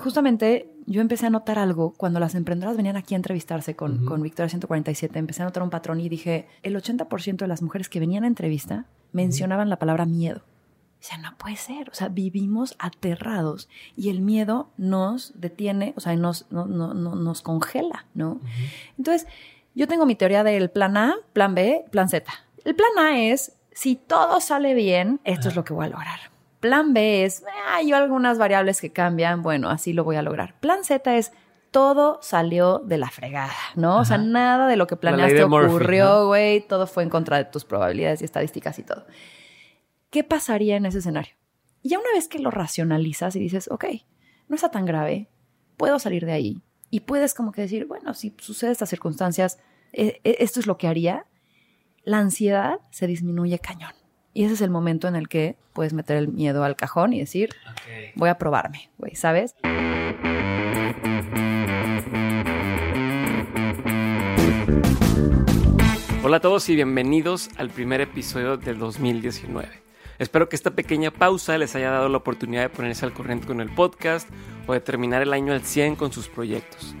justamente yo empecé a notar algo cuando las emprendedoras venían aquí a entrevistarse con, con Victoria 147. Empecé a notar un patrón y dije, el 80% de las mujeres que venían a entrevista mencionaban la palabra miedo. O sea, no puede ser. O sea, vivimos aterrados y el miedo nos detiene, o sea, nos, no, no, nos congela, ¿no? Entonces, yo tengo mi teoría del plan A, plan B, plan Z. El plan A es, si todo sale bien, esto es lo que voy a lograr. Plan B es, hay algunas variables que cambian, bueno, así lo voy a lograr. Plan Z es, todo salió de la fregada, ¿no? O sea, nada de lo que planeaste ocurrió, güey, todo fue en contra de tus probabilidades y estadísticas y todo. ¿Qué pasaría en ese escenario? Y ya una vez que lo racionalizas y dices, ok, no está tan grave, puedo salir de ahí. Y puedes como que decir, bueno, si sucede estas circunstancias, eh, eh, esto es lo que haría. La ansiedad se disminuye cañón. Y ese es el momento en el que puedes meter el miedo al cajón y decir, voy a probarme, güey, ¿sabes? Hola a todos y bienvenidos al primer episodio del 2019. Espero que esta pequeña pausa les haya dado la oportunidad de ponerse al corriente con el podcast o de terminar el año al 100 con sus proyectos.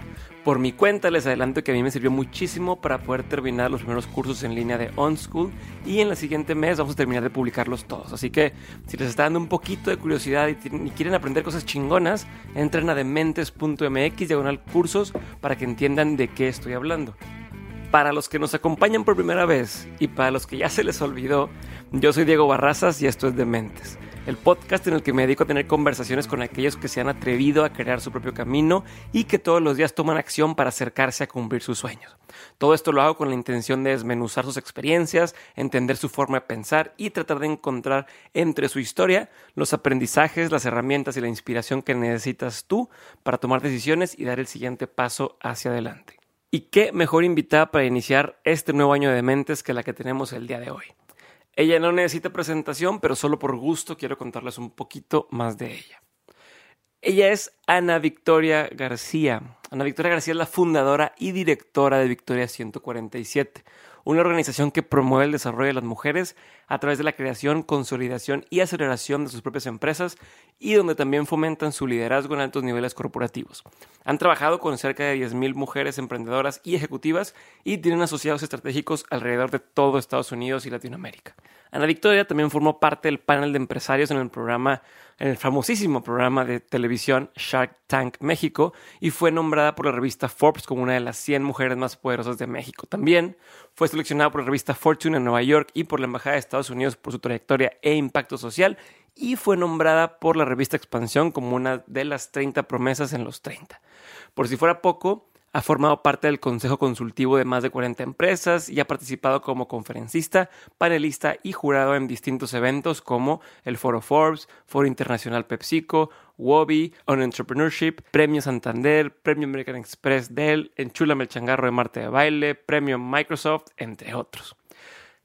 Por mi cuenta les adelanto que a mí me sirvió muchísimo para poder terminar los primeros cursos en línea de OnSchool y en el siguiente mes vamos a terminar de publicarlos todos. Así que si les está dando un poquito de curiosidad y, quieren aprender cosas chingonas, entren a dementes.mx diagonal cursos para que entiendan de qué estoy hablando. Para los que nos acompañan por primera vez y para los que ya se les olvidó, yo soy Diego Barrazas y esto es Dementes el podcast en el que me dedico a tener conversaciones con aquellos que se han atrevido a crear su propio camino y que todos los días toman acción para acercarse a cumplir sus sueños. Todo esto lo hago con la intención de desmenuzar sus experiencias, entender su forma de pensar y tratar de encontrar entre su historia los aprendizajes, las herramientas y la inspiración que necesitas tú para tomar decisiones y dar el siguiente paso hacia adelante. Y qué mejor invitada para iniciar este nuevo año de mentes que la que tenemos el día de hoy. Ella no necesita presentación, pero solo por gusto quiero contarles un poquito más de ella. Ella es Ana Victoria García. Ana Victoria García es la fundadora y directora de Victoria 147, una organización que promueve el desarrollo de las mujeres a través de la creación, consolidación y aceleración de sus propias empresas y donde también fomentan su liderazgo en altos niveles corporativos. Han trabajado con cerca de 10.000 mujeres emprendedoras y ejecutivas y tienen asociados estratégicos alrededor de todo Estados Unidos y Latinoamérica. Ana Victoria también formó parte del panel de empresarios en el programa, en el famosísimo programa de televisión Shark Tank México y fue nombrada por la revista Forbes como una de las 100 mujeres más poderosas de México. También fue seleccionada por la revista Fortune en Nueva York y por la Embajada de Estados Unidos por su trayectoria e impacto social y fue nombrada por la revista Expansión como una de las 30 promesas en los 30. Por si fuera poco, ha formado parte del consejo consultivo de más de 40 empresas y ha participado como conferencista, panelista y jurado en distintos eventos como el Foro Forbes, Foro Internacional PepsiCo, Wobby, On Entrepreneurship, Premio Santander, Premio American Express Dell, Enchula el changarro de Marte de Baile, Premio Microsoft, entre otros.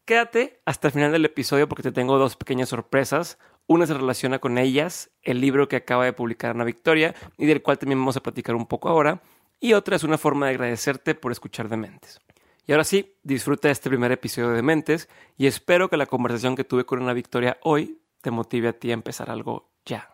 Quédate hasta el final del episodio porque te tengo dos pequeñas sorpresas. Una se relaciona con ellas, el libro que acaba de publicar Ana Victoria y del cual también vamos a platicar un poco ahora y otra es una forma de agradecerte por escuchar Dementes. Y ahora sí, disfruta este primer episodio de Dementes y espero que la conversación que tuve con Ana Victoria hoy te motive a ti a empezar algo ya.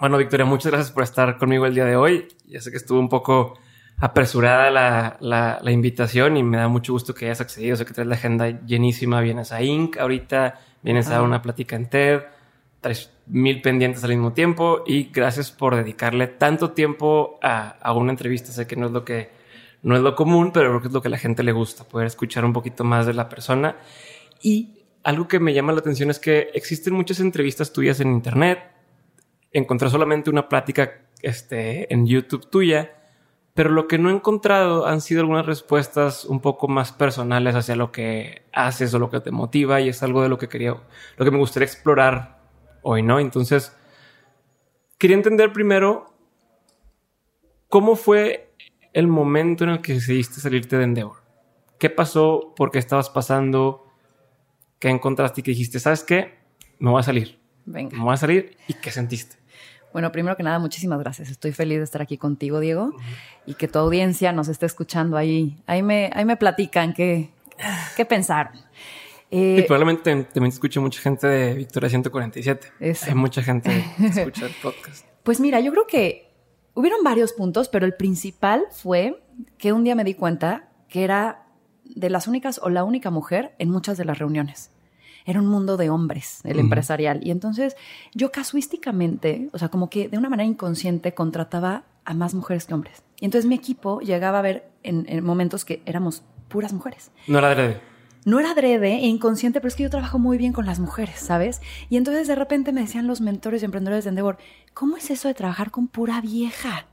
Bueno, Victoria, muchas gracias por estar conmigo el día de hoy. Ya sé que estuvo un poco apresurada la, la, invitación y me da mucho gusto que hayas accedido. Sé que traes la agenda llenísima. Vienes a Inc. ahorita, vienes a una plática en TED mil pendientes al mismo tiempo y gracias por dedicarle tanto tiempo a, una entrevista. Sé que no es lo que no es lo común, pero creo que es lo que a la gente le gusta, poder escuchar un poquito más de la persona. Y algo que me llama la atención es que existen muchas entrevistas tuyas en internet. Encontré solamente una plática este, en YouTube tuya, pero lo que no he encontrado han sido algunas respuestas un poco más personales hacia lo que haces o lo que te motiva y es algo de lo que quería, lo que me gustaría explorar hoy, ¿no? Entonces, quería entender primero cómo fue el momento en el que decidiste salirte de Endeavor. ¿Qué pasó? ¿Por qué estabas pasando? ¿Qué encontraste y que dijiste, sabes qué? Me voy a salir. Venga. Me voy a salir. ¿Y qué sentiste? Bueno, primero que nada, muchísimas gracias. Estoy feliz de estar aquí contigo, Diego, y que tu audiencia nos esté escuchando ahí. Ahí me, ahí me platican qué, qué pensaron. Eh, y probablemente también escuche mucha gente de Victoria 147. Eso. Hay mucha gente que escucha el podcast. Pues mira, yo creo que hubieron varios puntos, pero el principal fue que un día me di cuenta que era de las únicas o la única mujer en muchas de las reuniones. Era un mundo de hombres, el empresarial. Y entonces yo casuísticamente, o sea, como que de una manera inconsciente contrataba a más mujeres que hombres. Y entonces mi equipo llegaba a ver en, en momentos que éramos puras mujeres. No era adrede. No era adrede e inconsciente, pero es que yo trabajo muy bien con las mujeres, ¿sabes? Y entonces de repente me decían los mentores y emprendedores de Endeavor, ¿cómo es eso de trabajar con pura vieja?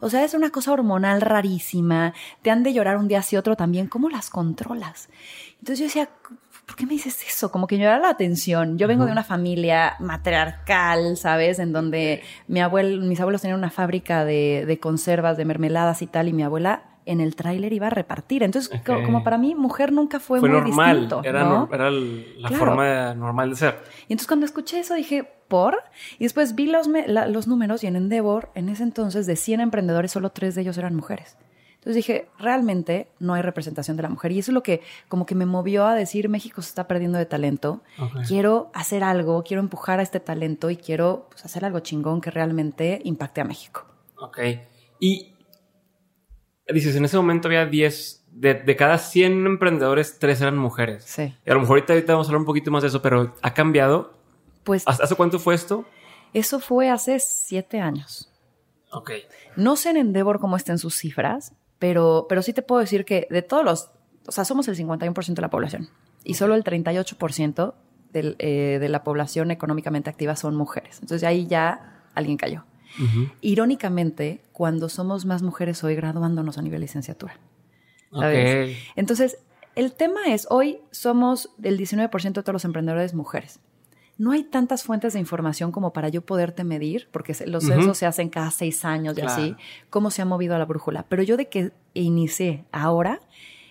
O sea, es una cosa hormonal rarísima, te han de llorar un día así otro también, ¿cómo las controlas? Entonces yo decía, ¿por qué me dices eso? Como que me da la atención. Yo vengo de una familia matriarcal, ¿sabes? En donde mi abuelo, mis abuelos tenían una fábrica de, de conservas, de mermeladas y tal, y mi abuela en el tráiler iba a repartir. Entonces, co- Ok. como para mí, mujer nunca fue, Fue muy normal. distinto. era, ¿no? era la Claro. forma normal de ser. Y entonces cuando escuché eso dije, ¿por? Y después vi los, la- los números y en Endeavor, en ese entonces, de 100 emprendedores, solo 3 de ellos eran mujeres. Entonces dije, realmente no hay representación de la mujer. Y eso es lo que como que me movió a decir, México se está perdiendo de talento. Ok. Quiero hacer algo, quiero empujar a este talento y quiero pues, hacer algo chingón que realmente impacte a México. Ok. Y dices, en ese momento había 10, de, de cada 100 emprendedores, 3 eran mujeres. Sí. Y a lo mejor ahorita, ahorita vamos a hablar un poquito más de eso, pero ¿ha cambiado? Pues ¿Hace hace cuánto fue esto? eso fue hace 7 años. Ok. No sé en Endeavor cómo estén sus cifras, pero, pero sí te puedo decir que de todos los, o sea, somos el 51% de la población y solo el 38% del, eh, de la población económicamente activa son mujeres. Entonces ahí ya alguien cayó. Irónicamente, cuando somos más mujeres hoy graduándonos a nivel licenciatura. Entonces, el tema es, hoy somos el 19% de todos los emprendedores mujeres. No hay tantas fuentes de información como para yo poderte medir, porque los censos se hacen cada seis años y Claro. así, cómo se ha movido la brújula. Pero yo de que inicié ahora,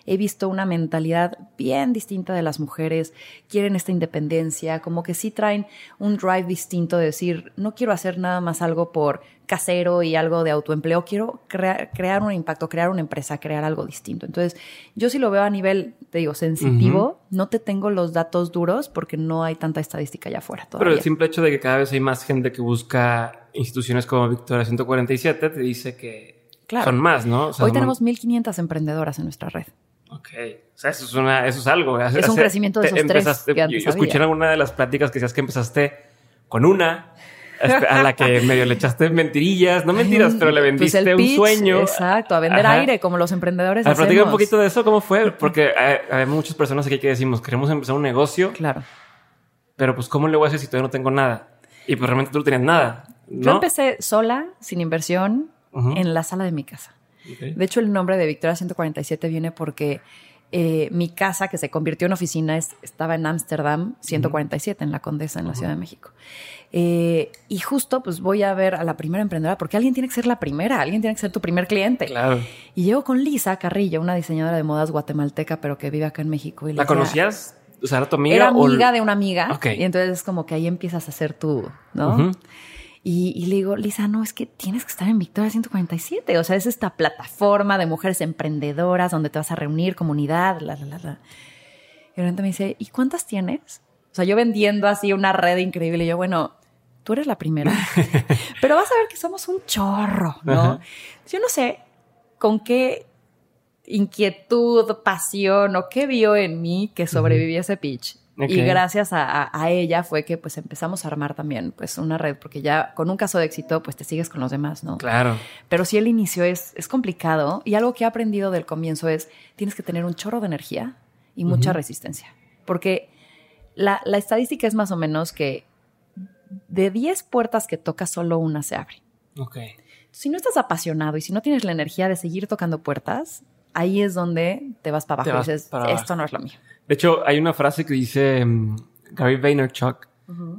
he visto una mentalidad bien distinta de las mujeres, quieren esta independencia, como que sí traen un drive distinto de decir, no quiero hacer nada más algo por casero y algo de autoempleo, quiero crea- crear un impacto, crear una empresa, crear algo distinto. Entonces, yo sí lo veo a nivel, te digo, sensitivo, no te tengo los datos duros porque no hay tanta estadística allá afuera Pero el simple hecho de que cada vez hay más gente que busca instituciones como Victoria 147 te dice que Claro. son más, ¿no? O sea, Hoy tenemos 1.500 emprendedoras en nuestra red. Ok. O sea, eso es, una, eso es algo. Es un crecimiento de esos tres empezaste- que antes yo, escuché en alguna de las pláticas que decías que empezaste con una este, a la que medio le echaste mentirillas, no mentiras, pero le Pues vendiste un sueño. Exacto, a vender Ajá. aire como los emprendedores A ver, platica un poquito de eso, ¿cómo fue? Porque hay, hay muchas personas aquí que decimos, queremos empezar un negocio, Claro. pero pues ¿cómo le voy a hacer si todavía no tengo nada? Y pues realmente tú no tenías nada, Yo empecé sola, sin inversión, en la sala de mi casa. De hecho, el nombre de Victoria 147 viene porque eh, mi casa, que se convirtió en oficina, es- estaba en Ámsterdam 147, en la Condesa, en la Ciudad de México. Eh, y justo, pues voy a ver a la primera emprendedora, porque alguien tiene que ser la primera, alguien tiene que ser tu primer cliente. Claro. Y llego con Lisa Carrillo, una diseñadora de modas guatemalteca, pero que vive acá en México. Y ¿La conocías? O sea, ¿era tu amiga? Era o- amiga de una amiga. Ok. Y entonces es como que ahí empiezas a hacer tú, ¿no? Y, y le digo, Lisa, no, es que tienes que estar en Victoria 147. O sea, es esta plataforma de mujeres emprendedoras donde te vas a reunir, comunidad, la, la, la, la. Y de repente me dice, ¿y cuántas tienes? O sea, yo vendiendo así una red increíble. Y yo, bueno, tú eres la primera. Pero vas a ver que somos un chorro, ¿no? Ajá. Yo no sé con qué inquietud, pasión o qué vio en mí que sobreviví a ese pitch. Y gracias a, a- a ella fue que pues empezamos a armar también pues una red, porque ya con un caso de éxito pues te sigues con los demás, ¿no? Claro. Pero sí el inicio es, es complicado y algo que he aprendido del comienzo es tienes que tener un chorro de energía y mucha resistencia. Porque la, la estadística es más o menos que de 10 puertas que tocas, solo una se abre. Ok. Si no estás apasionado y si no tienes la energía de seguir tocando puertas, ahí es donde te vas para abajo vas y dices, para abajo. esto no es lo mío. De hecho, hay una frase que dice mm, Gary Vaynerchuk,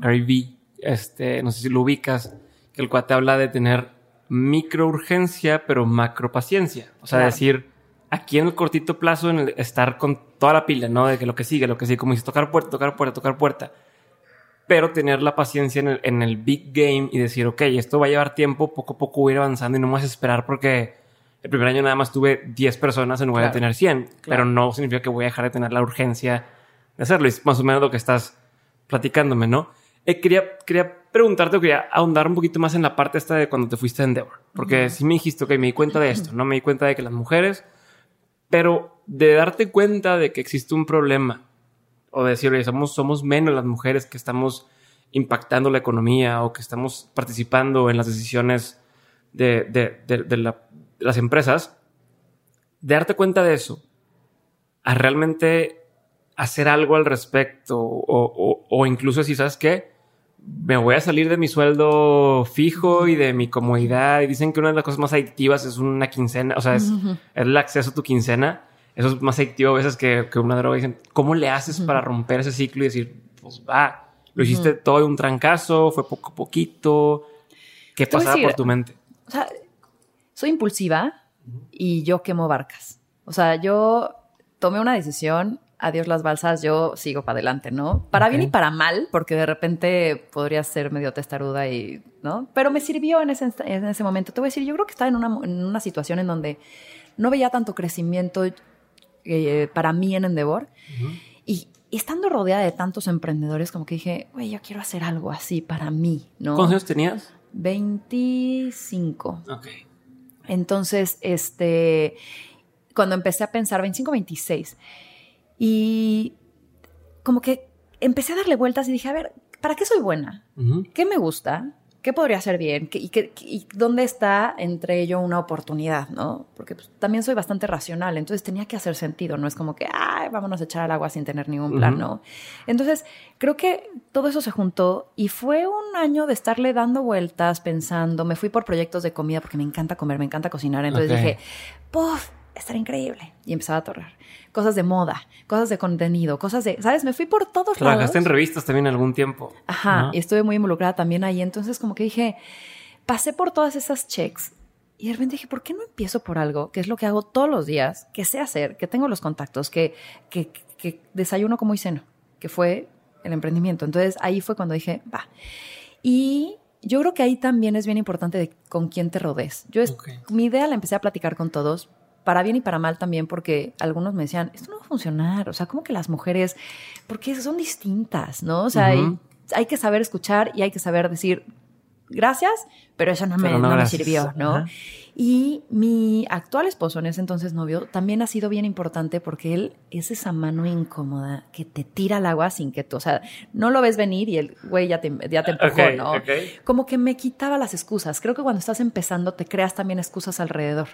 Gary V, este, no sé si lo ubicas, que el cuate habla de tener micro urgencia, pero macro paciencia. O sea, Claro. decir, aquí en el cortito plazo, en el estar con toda la pila, ¿no? De que lo que sigue, lo que sigue, como dices, tocar puerta, tocar puerta, tocar puerta. Pero tener la paciencia en el, en el big game y decir, ok, esto va a llevar tiempo, poco a poco voy a ir avanzando y no me vas a esperar porque el primer año nada más tuve 10 personas en lugar Claro. de tener 100. Claro. Pero no significa que voy a dejar de tener la urgencia hacerlo. Es más o menos lo que estás platicándome, ¿no? Eh, quería, quería preguntarte, quería ahondar un poquito más en la parte esta de cuando te fuiste a Endeavor. Porque si me dijiste, ok, me di cuenta de esto, ¿no? Me di cuenta de que las mujeres, pero de darte cuenta de que existe un problema, o de decir, somos, somos menos las mujeres que estamos impactando la economía o que estamos participando en las decisiones de, de las empresas, de darte cuenta de eso, a realmente hacer algo al respecto o, o, incluso si sabes que me voy a salir de mi sueldo fijo y de mi comodidad y dicen que una de las cosas más adictivas es una quincena, o sea, es, el acceso a tu quincena. Eso es más adictivo a veces que, que una droga. Dicen, ¿cómo le haces para romper ese ciclo y decir, pues va, lo hiciste todo de un trancazo, fue poco a poquito? ¿Qué pasaba por tu mente? O sea, soy impulsiva y yo quemo barcas. O sea, yo tomé una decisión adiós las balsas, yo sigo para adelante, ¿no? Para bien y para mal, porque de repente podría ser medio testaruda y, ¿no? Pero me sirvió en ese, en ese momento. Te voy a decir, yo creo que estaba en una, en una situación en donde no veía tanto crecimiento eh, para mí en Endeavor. y, estando rodeada de tantos emprendedores, como que dije, güey, yo quiero hacer algo así para mí, ¿no? ¿Cuántos años tenías? 25. Ok. Entonces, este, cuando empecé a pensar, 25, 26 y como que empecé a darle vueltas y dije, a ver, ¿para qué soy buena? ¿Qué me gusta? ¿Qué podría hacer bien? y, dónde está entre ello una oportunidad? ¿no? Porque pues, también soy bastante racional, entonces tenía que hacer sentido, no es como que, ay, vámonos a echar al agua sin tener ningún plan, ¿no? Entonces, creo que todo eso se juntó y fue un año de estarle dando vueltas, pensando, me fui por proyectos de comida porque me encanta comer, me encanta cocinar, entonces dije, puff, estará increíble. Y empezaba a torrar cosas de moda, cosas de contenido, cosas de, ¿sabes? Me fui por todos lados. Trabajaste en revistas también algún tiempo. Ajá, y estuve muy involucrada también ahí. Entonces, como que dije, pasé por todas esas checks y de repente dije, ¿por qué no empiezo por algo que es lo que hago todos los días, que sé hacer, que tengo los contactos, que, que, que desayuno como y ceno, que fue el emprendimiento? Entonces, ahí fue cuando dije, va. Y yo creo que ahí también es bien importante de con quién te rodees. Yo mi idea la empecé a platicar con todos, para bien y para mal también, porque algunos me decían, esto no va a funcionar, o sea, como que las mujeres, porque son distintas, ¿no? O sea, hay, hay, que saber escuchar y hay que saber decir, gracias, pero eso no, me, no me, sirvió, ¿no? Y mi actual esposo, en ese entonces novio, también ha sido bien importante porque él es esa mano incómoda que te tira al agua sin que tú, o sea, no lo ves venir y el güey ya te, ya te empujó, ¿no? Como que me quitaba las excusas. Creo que cuando estás empezando te creas también excusas alrededor.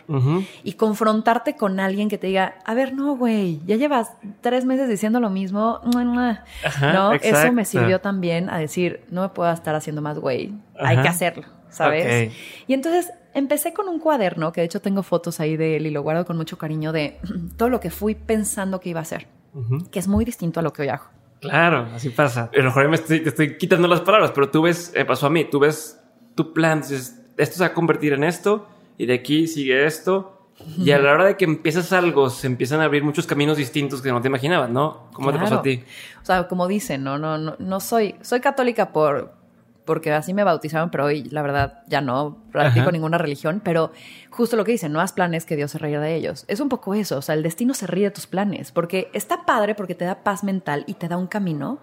Y confrontarte con alguien que te diga, a ver, no, güey, ya llevas tres meses diciendo lo mismo, ¿no? Eso me sirvió también a decir, no me puedo estar haciendo más, güey, hay que hacerlo. ¿Sabes? Y entonces empecé con un cuaderno, que de hecho tengo fotos ahí de él y lo guardo con mucho cariño, de todo lo que fui pensando que iba a hacer, que es muy distinto a lo que hoy hago. Claro, así pasa. A lo mejor me estoy, te estoy quitando las palabras, pero tú ves, eh, pasó a mí, tú ves tu plan, dices, esto se va a convertir en esto y de aquí sigue esto. Y a la hora de que empiezas algo, se empiezan a abrir muchos caminos distintos que no te imaginabas, ¿no? ¿Cómo te pasó a ti? O sea, como dicen, no, no, no, no soy, soy católica por, porque así me bautizaron, pero hoy la verdad ya no practico ninguna religión, pero justo lo que dicen, no haz planes que Dios se ríe de ellos. Es un poco eso, o sea, el destino se ríe de tus planes, porque está padre porque te da paz mental y te da un camino,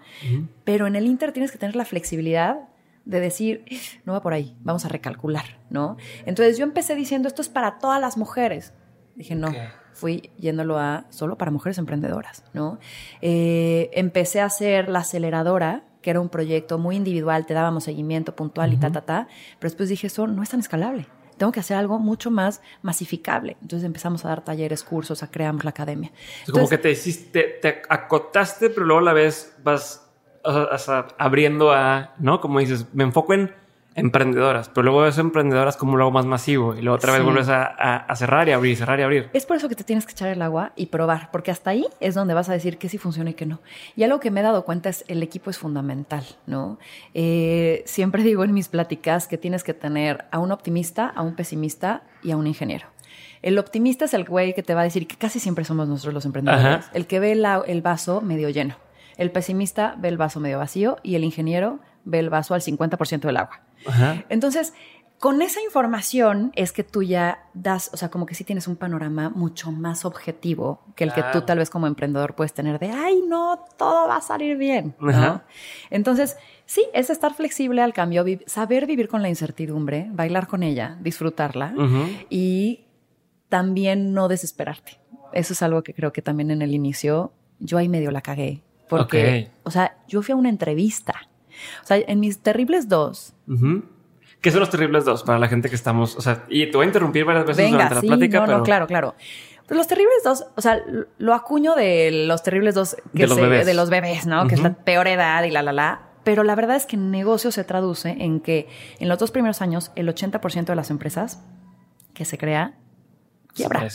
pero en el Inter tienes que tener la flexibilidad de decir, no va por ahí, vamos a recalcular, ¿no? Entonces yo empecé diciendo, esto es para todas las mujeres. Dije, no, fui yéndolo a solo para mujeres emprendedoras, ¿no? Eh, empecé a hacer la aceleradora que era un proyecto muy individual, te dábamos seguimiento puntual y ta, ta, ta, pero después dije, eso no es tan escalable. Tengo que hacer algo mucho más masificable. Entonces empezamos a dar talleres, cursos, a creamos la academia. como que te hiciste, te acotaste, pero luego a la vez vas abriendo a, ¿no? Como dices, me enfoco en emprendedoras, pero luego es emprendedoras como algo más masivo y luego otra vez vuelves a, cerrar y abrir, cerrar y abrir. Es por eso que te tienes que echar el agua y probar, porque hasta ahí es donde vas a decir que sí funciona y que no. Y algo que me he dado cuenta es el equipo es fundamental, ¿no? Eh, siempre digo en mis pláticas que tienes que tener a un optimista, a un pesimista y a un ingeniero. El optimista es el güey que te va a decir que casi siempre somos nosotros los emprendedores, el que ve el vaso medio lleno. El pesimista ve el vaso medio vacío y el ingeniero ve el vaso al 50% del agua. Entonces, con esa información es que tú ya das, o sea, como que sí tienes un panorama mucho más objetivo que el que tú tal vez como emprendedor puedes tener de, ay, no, todo va a salir bien. ¿no? Entonces, sí, es estar flexible al cambio, saber vivir con la incertidumbre, bailar con ella, disfrutarla y también no desesperarte. Eso es algo que creo que también en el inicio yo ahí medio la cagué. Porque, o sea, yo fui a una entrevista. O sea, en mis terribles dos. ¿Qué son los terribles dos para la gente que estamos? O sea, y te voy a interrumpir varias veces durante la plática. No, no, claro, claro. Pues los terribles dos, o sea, lo acuño de los terribles dos que de, los, bebés. de los bebés, ¿no? Que es la peor edad y la, la, la. Pero la verdad es que en negocio se traduce en que en los dos primeros años el 80% de las empresas que se crea quiebra.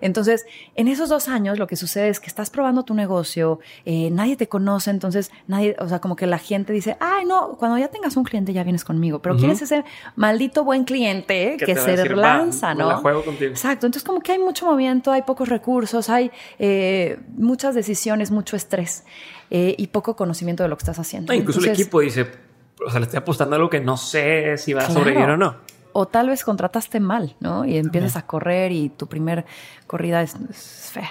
Entonces, en esos dos años lo que sucede es que estás probando tu negocio, eh, nadie te conoce, entonces nadie, o sea, como que la gente dice, ay, no, cuando ya tengas un cliente ya vienes conmigo, pero quieres ese maldito buen cliente que, se lanza, ¿no? juego contigo. Exacto, entonces como que hay mucho movimiento, hay pocos recursos, hay eh, muchas decisiones, mucho estrés eh, y poco conocimiento de lo que estás haciendo. incluso el equipo dice, o sea, le estoy apostando a algo que no sé si va a sobrevivir o no o tal vez contrataste mal, ¿no? Y empiezas a correr y tu primer corrida es, fea.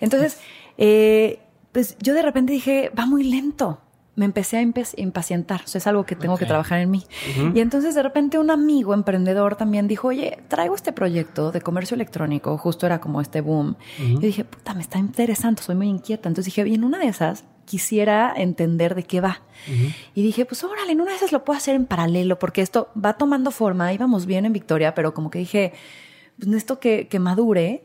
Entonces, eh, pues yo de repente dije, va muy lento. Me empecé a impacientar, eso es algo que tengo que trabajar en mí. Y entonces de repente un amigo emprendedor también dijo, oye, traigo este proyecto de comercio electrónico, justo era como este boom. Yo dije, puta, me está interesante, soy muy inquieta. Entonces dije, bien, una de esas quisiera entender de qué va. Y dije, pues órale, en una de esas lo puedo hacer en paralelo, porque esto va tomando forma, íbamos bien en Victoria, pero como que dije, pues esto que, que madure,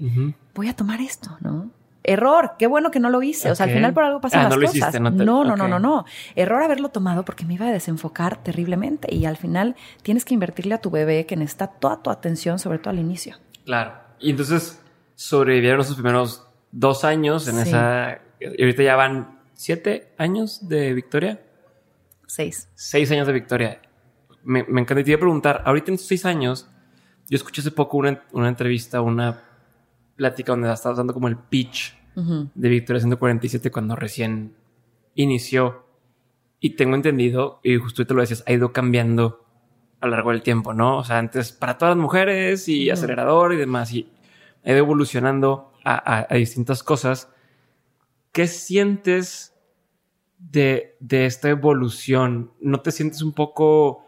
voy a tomar esto, ¿no? Error, qué bueno que no lo hice. O sea, al final por algo pasan ah, las cosas. no, no, no, no, no, Error haberlo tomado porque me iba a desenfocar terriblemente. Y al final tienes que invertirle a tu bebé que necesita toda tu atención, sobre todo al inicio. Claro. Y entonces sobrevivieron esos primeros dos años en esa. Y ahorita ya van siete años de Victoria. Seis. Seis años de Victoria. Me, me encantaría preguntar, ahorita en estos seis años, yo escuché hace poco una, una entrevista, una plática donde estaba dando como el pitch de Victoria 147 cuando recién inició. Y tengo entendido, y justo tú lo decías, ha ido cambiando a lo largo del tiempo, ¿no? O sea, antes para todas las mujeres y acelerador y demás, y ha ido evolucionando a, a distintas cosas. ¿Qué sientes de, esta evolución? ¿No te sientes un poco,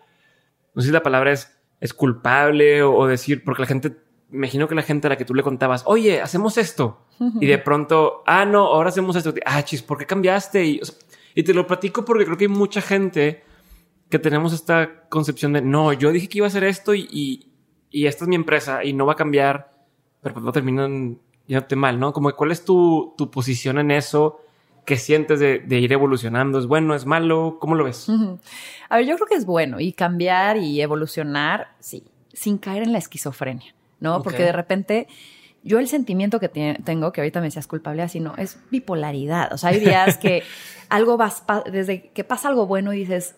no sé si la palabra es, es culpable o, decir, porque la gente, me imagino que la gente a la que tú le contabas, oye, hacemos esto, y de pronto, ah, no, ahora hacemos esto, ah, chis, ¿por qué cambiaste? Y, y te lo platico porque creo que hay mucha gente que tenemos esta concepción de, no, yo dije que iba a hacer esto y, y, esta es mi empresa y no va a cambiar, pero pues no terminan te mal, ¿no? Como cuál es tu, tu posición en eso, qué sientes de, ir evolucionando, ¿es bueno, es malo? ¿Cómo lo ves? A ver, yo creo que es bueno y cambiar y evolucionar, sí, sin caer en la esquizofrenia, ¿no? Porque de repente yo el sentimiento que tengo, que ahorita me decías culpable así, no, es bipolaridad. O sea, hay días que algo vas, desde que pasa algo bueno y dices,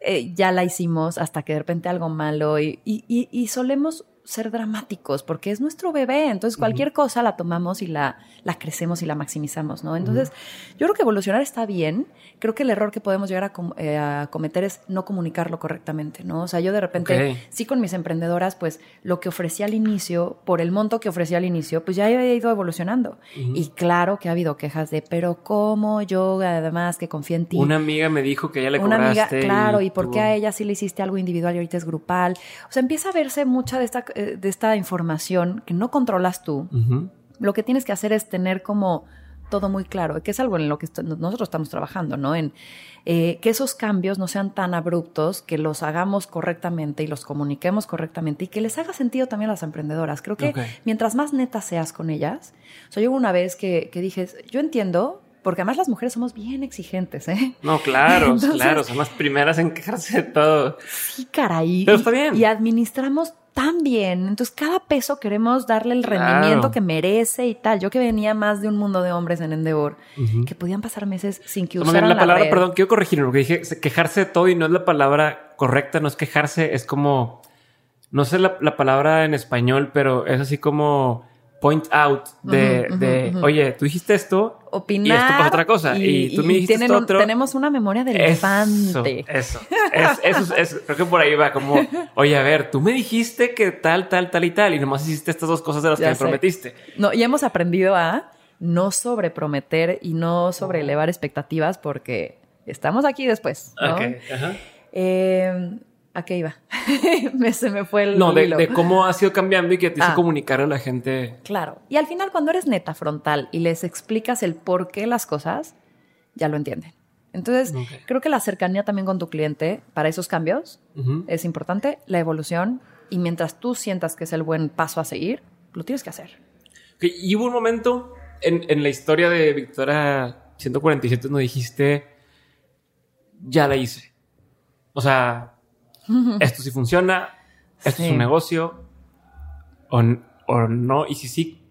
eh, ya la hicimos, hasta que de repente algo malo y, y, y solemos ser dramáticos porque es nuestro bebé, entonces cualquier cosa la tomamos y la, la crecemos y la maximizamos, ¿no? Entonces, yo creo que evolucionar está bien, creo que el error que podemos llegar a, eh, cometer es no comunicarlo correctamente, ¿no? O sea, yo de repente, sí con mis emprendedoras, pues lo que ofrecía al inicio, por el monto que ofrecía al inicio, pues ya he ido evolucionando. Y claro que ha habido quejas de, pero ¿cómo yo, además, que confío en ti? Una amiga me dijo que ella le Una amiga, claro, y, por qué a ella sí le hiciste algo individual y ahorita es grupal. O sea, empieza a verse mucha de esta de esta información que no controlas tú, lo que tienes que hacer es tener como todo muy claro, que es algo en lo que nosotros estamos trabajando, ¿no? En eh, que esos cambios no sean tan abruptos, que los hagamos correctamente y los comuniquemos correctamente y que les haga sentido también a las emprendedoras. Creo que mientras más neta seas con ellas, o sea, yo una vez que, que dije, yo entiendo porque además las mujeres somos bien exigentes, ¿eh? No, claro, claro, son las primeras en quejarse de todo. Sí, caray. Pero está bien. Y administramos tan bien. Entonces, cada peso queremos darle el rendimiento que merece y tal. Yo que venía más de un mundo de hombres en Endeavor, que podían pasar meses sin que usaran la, palabra, perdón, quiero corregirlo, porque dije quejarse de todo y no es la palabra correcta, no es quejarse, es como, no sé la, la palabra en español, pero es así como point out de, de oye, tú dijiste esto Opinar, y esto pasa otra cosa y, tú me dijiste esto otro. Tenemos una memoria de elefante. Eso, eso, eso, eso, creo que por ahí va como, oye, a ver, tú me dijiste que tal, tal, tal y tal y nomás hiciste estas dos cosas de las que me prometiste. No, y hemos aprendido a no sobreprometer y no sobreelevar expectativas porque estamos aquí después. ¿no? Okay, ajá. Eh, ¿A qué iba? me, se me fue el. No, de, cómo ha sido cambiando y que te hizo ah. comunicar a la gente. Claro. Y al final, cuando eres neta frontal y les explicas el por qué las cosas, ya lo entienden. Entonces, creo que la cercanía también con tu cliente para esos cambios es importante, la evolución, y mientras tú sientas que es el buen paso a seguir, lo tienes que hacer. Y hubo un momento en, en la historia de Victoria 147 donde dijiste, ya la hice. O sea, esto sí funciona, esto es un negocio, o, no, y si sí,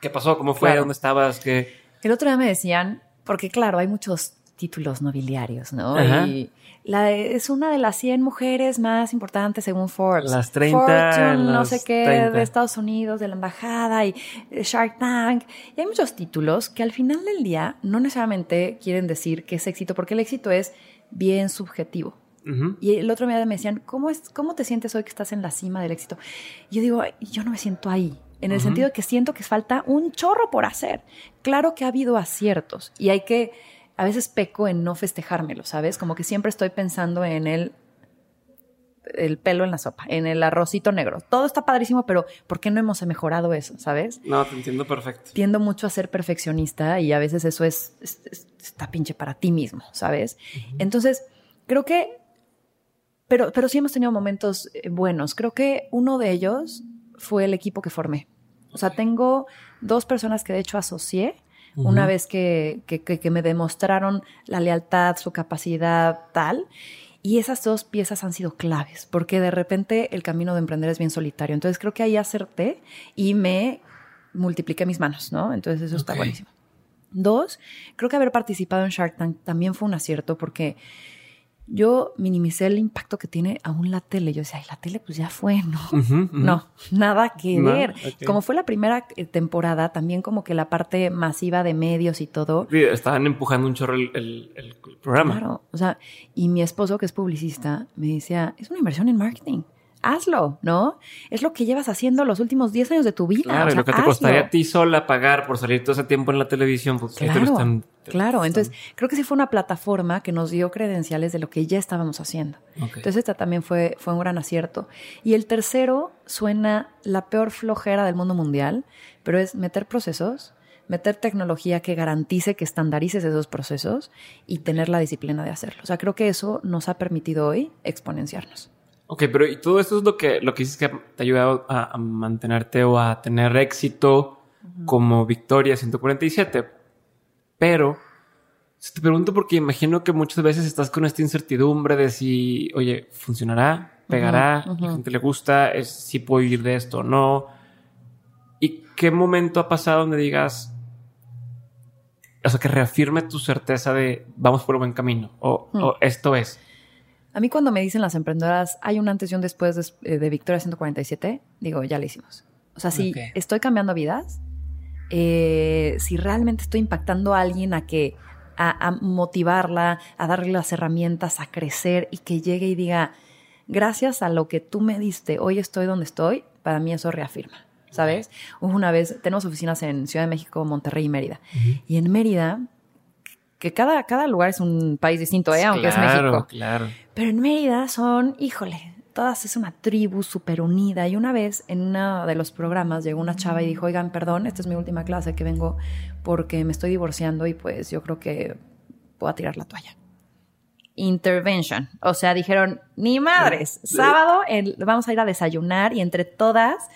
¿qué pasó? ¿Cómo fue? ¿Dónde estabas? ¿Qué? El otro día me decían, porque claro, hay muchos títulos nobiliarios, ¿no? Y la es una de las 100 mujeres más importantes según Forbes. Las 30. no sé qué, de Estados Unidos, de la embajada y Shark Tank. Y hay muchos títulos que al final del día no necesariamente quieren decir que es éxito, porque el éxito es bien subjetivo. Y el otro día me decían, ¿cómo, es, ¿cómo te sientes hoy que estás en la cima del éxito? Y yo digo, yo no me siento ahí, en el sentido de que siento que falta un chorro por hacer. Claro que ha habido aciertos y hay que, a veces peco en no festejármelo, ¿sabes? Como que siempre estoy pensando en el, el pelo en la sopa, en el arrocito negro. Todo está padrísimo, pero ¿por qué no hemos mejorado eso, ¿sabes? No, te entiendo perfecto. Tiendo mucho a ser perfeccionista y a veces eso es, está pinche para ti mismo, ¿sabes? Entonces, creo que pero, pero sí hemos tenido momentos eh, buenos. Creo que uno de ellos fue el equipo que formé. O sea, tengo dos personas que de hecho asocié una vez que, que, que, me demostraron la lealtad, su capacidad, tal. Y esas dos piezas han sido claves, porque de repente el camino de emprender es bien solitario. Entonces creo que ahí acerté y me multipliqué mis manos, ¿no? Entonces eso está buenísimo. Dos, creo que haber participado en Shark Tank también fue un acierto porque yo minimicé el impacto que tiene aún la tele. Yo decía, ay, la tele pues ya fue, ¿no? No, nada que ver. Como fue la primera eh, temporada, también como que la parte masiva de medios y todo. Sí, estaban empujando un chorro el, el programa. Claro, o sea, y mi esposo, que es publicista, me decía, es una inversión en marketing hazlo, ¿no? Es lo que llevas haciendo los últimos 10 años de tu vida. Claro, lo que te costaría a ti sola pagar por salir todo ese tiempo en la televisión. Pues, claro, claro. Entonces, creo que sí fue una plataforma que nos dio credenciales de lo que ya estábamos haciendo. Entonces, esta también fue, fue un gran acierto. Y el tercero suena la peor flojera del mundo mundial, pero es meter procesos meter tecnología que garantice que estandarices esos procesos y tener la disciplina de hacerlo. O sea, creo que eso nos ha permitido hoy exponenciarnos. Ok, pero y todo esto es lo que, lo que dices que te ha ayudado a, mantenerte o a tener éxito como Victoria 147. Pero te pregunto porque imagino que muchas veces estás con esta incertidumbre de si, oye, funcionará, pegará, a la gente le gusta, es, si puedo ir de esto o no. ¿Y qué momento ha pasado donde digas, o sea, que reafirme tu certeza de vamos por el buen camino o, o esto es? A mí cuando me dicen las emprendedoras, hay un antes y un después de, eh, Victoria 147, digo, ya lo hicimos. O sea, si estoy cambiando vidas, eh, si realmente estoy impactando a alguien a que, a, motivarla, a darle las herramientas, a crecer y que llegue y diga, gracias a lo que tú me diste, hoy estoy donde estoy, para mí eso reafirma. ¿Sabes? Una vez, tenemos oficinas en Ciudad de México, Monterrey y Mérida. Y en Mérida que cada, cada lugar es un país distinto, ¿eh? aunque es México. Claro. Pero en Mérida son, híjole, todas es una tribu súper unida. Y una vez en uno de los programas llegó una chava y dijo, oigan, perdón, esta es mi última clase que vengo porque me estoy divorciando y pues yo creo que puedo tirar la toalla. Intervention. O sea, dijeron, ni madres, sábado vamos a ir a desayunar y entre todas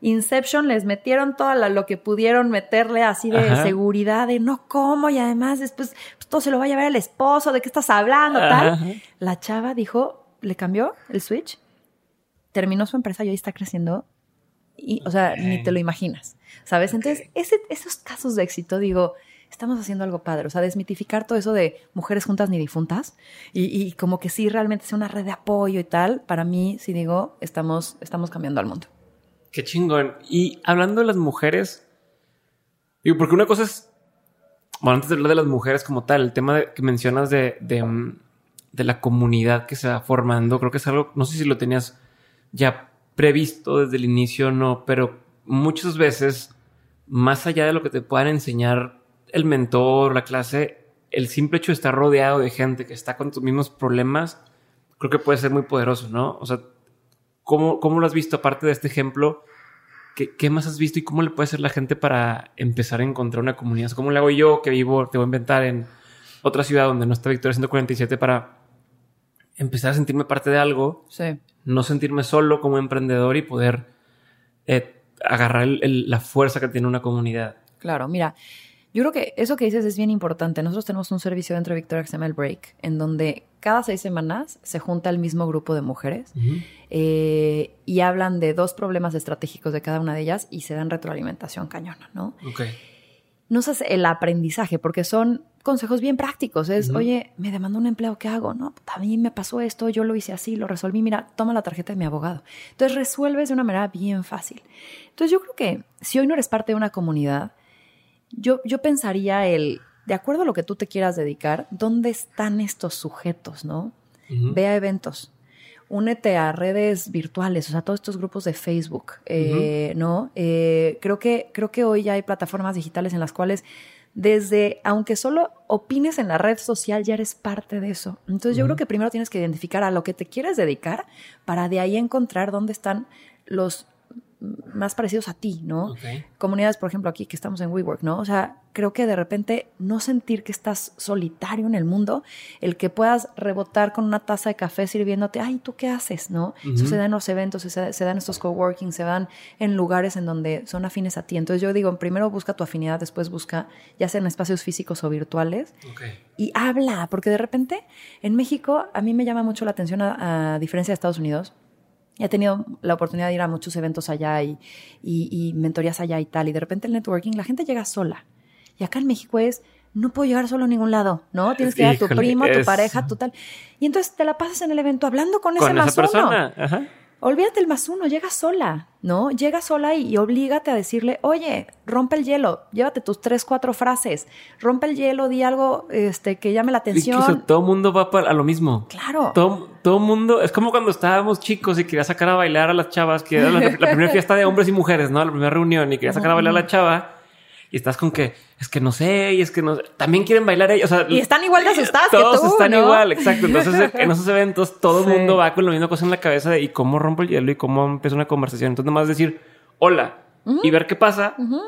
Inception les metieron todo lo que pudieron meterle así de seguridad, de no cómo, y además después pues, todo se lo va a llevar el esposo, de qué estás hablando, tal. La chava dijo, le cambió el switch, terminó su empresa y hoy está creciendo, y, o sea, ni te lo imaginas, ¿sabes? Entonces, ese, esos casos de éxito, digo, estamos haciendo algo padre, o sea, desmitificar todo eso de mujeres juntas ni difuntas y, y como que sí realmente sea una red de apoyo y tal, para mí, si digo, estamos, estamos cambiando al mundo. Qué chingón. Y hablando de las mujeres, digo, porque una cosa es, bueno, antes de hablar de las mujeres como tal, el tema que mencionas de, de, mm, de, la comunidad que se va formando, creo que es algo, no sé si lo tenías ya previsto desde el inicio o no, pero muchas veces, más allá de lo que te puedan enseñar el mentor, la clase, el simple hecho de estar rodeado de gente que está con tus mismos problemas, creo que puede ser muy poderoso, ¿no? O sea, ¿cómo, cómo lo has visto aparte de este ejemplo? ¿Qué, ¿Qué, más has visto y cómo le puede hacer la gente para empezar a encontrar una comunidad? ¿Cómo le hago yo que vivo, te voy a inventar en otra ciudad donde no está Victoria 147 para empezar a sentirme parte de algo? Sí. No sentirme solo como emprendedor y poder eh, agarrar el, el, la fuerza que tiene una comunidad. Claro, mira, yo creo que eso que dices es bien importante. Nosotros tenemos un servicio dentro de Victoria que se llama el Break, en donde cada seis semanas se junta el mismo grupo de mujeres uh -huh. eh, y hablan de dos problemas estratégicos de cada una de ellas y se dan retroalimentación cañona, ¿no? Okay. Nos hace el aprendizaje, porque son consejos bien prácticos. Es, uh -huh. oye, me demandó un empleo, ¿qué hago? No, a mí me pasó esto, yo lo hice así, lo resolví. Mira, toma la tarjeta de mi abogado. Entonces resuelves de una manera bien fácil. Entonces yo creo que si hoy no eres parte de una comunidad, yo, yo pensaría el, de acuerdo a lo que tú te quieras dedicar, ¿dónde están estos sujetos, no? Uh -huh. Ve a eventos, únete a redes virtuales, o sea, todos estos grupos de Facebook, eh, uh -huh. ¿no? Eh, creo, que, creo que hoy ya hay plataformas digitales en las cuales desde, aunque solo opines en la red social, ya eres parte de eso. Entonces uh -huh. yo creo que primero tienes que identificar a lo que te quieres dedicar para de ahí encontrar dónde están los más parecidos a ti, ¿no? Okay. Comunidades, por ejemplo, aquí que estamos en WeWork, ¿no? O sea, creo que de repente no sentir que estás solitario en el mundo, el que puedas rebotar con una taza de café sirviéndote, ay, ¿tú qué haces, no? Uh -huh. Eso se da en los eventos, se, se dan estos coworking, se dan en lugares en donde son afines a ti. Entonces yo digo, primero busca tu afinidad, después busca, ya sea en espacios físicos o virtuales, okay. y habla, porque de repente en México a mí me llama mucho la atención, a, a diferencia de Estados Unidos, he tenido la oportunidad de ir a muchos eventos allá y, y, y, mentorías allá y tal, y de repente el networking, la gente llega sola. Y acá en México es, no puedo llegar solo a ningún lado, ¿no? Tienes que ir a tu primo, a tu es... pareja, tu tal. Y entonces te la pasas en el evento hablando con, con ese esa más persona. uno. Ajá. Olvídate el más uno, llega sola, ¿no? Llega sola y, y, oblígate a decirle, oye, rompe el hielo, llévate tus tres, cuatro frases, rompe el hielo, di algo este, que llame la atención. Es que todo el mundo va para, a lo mismo. Claro. Todo, todo mundo, es como cuando estábamos chicos y querías sacar a bailar a las chavas, que era la, la primera fiesta de hombres y mujeres, ¿no? La primera reunión y querías sacar a bailar a la chava y estás con que es que no sé y es que no sé. también quieren bailar ellos. O sea, y están igual de asustados todos que tú, están ¿no? igual, exacto. Entonces en esos eventos todo el mundo va con la misma cosa en la cabeza de y cómo rompo el hielo y cómo empiezo una conversación. Entonces nomás decir hola uh -huh. y ver qué pasa. Uh -huh.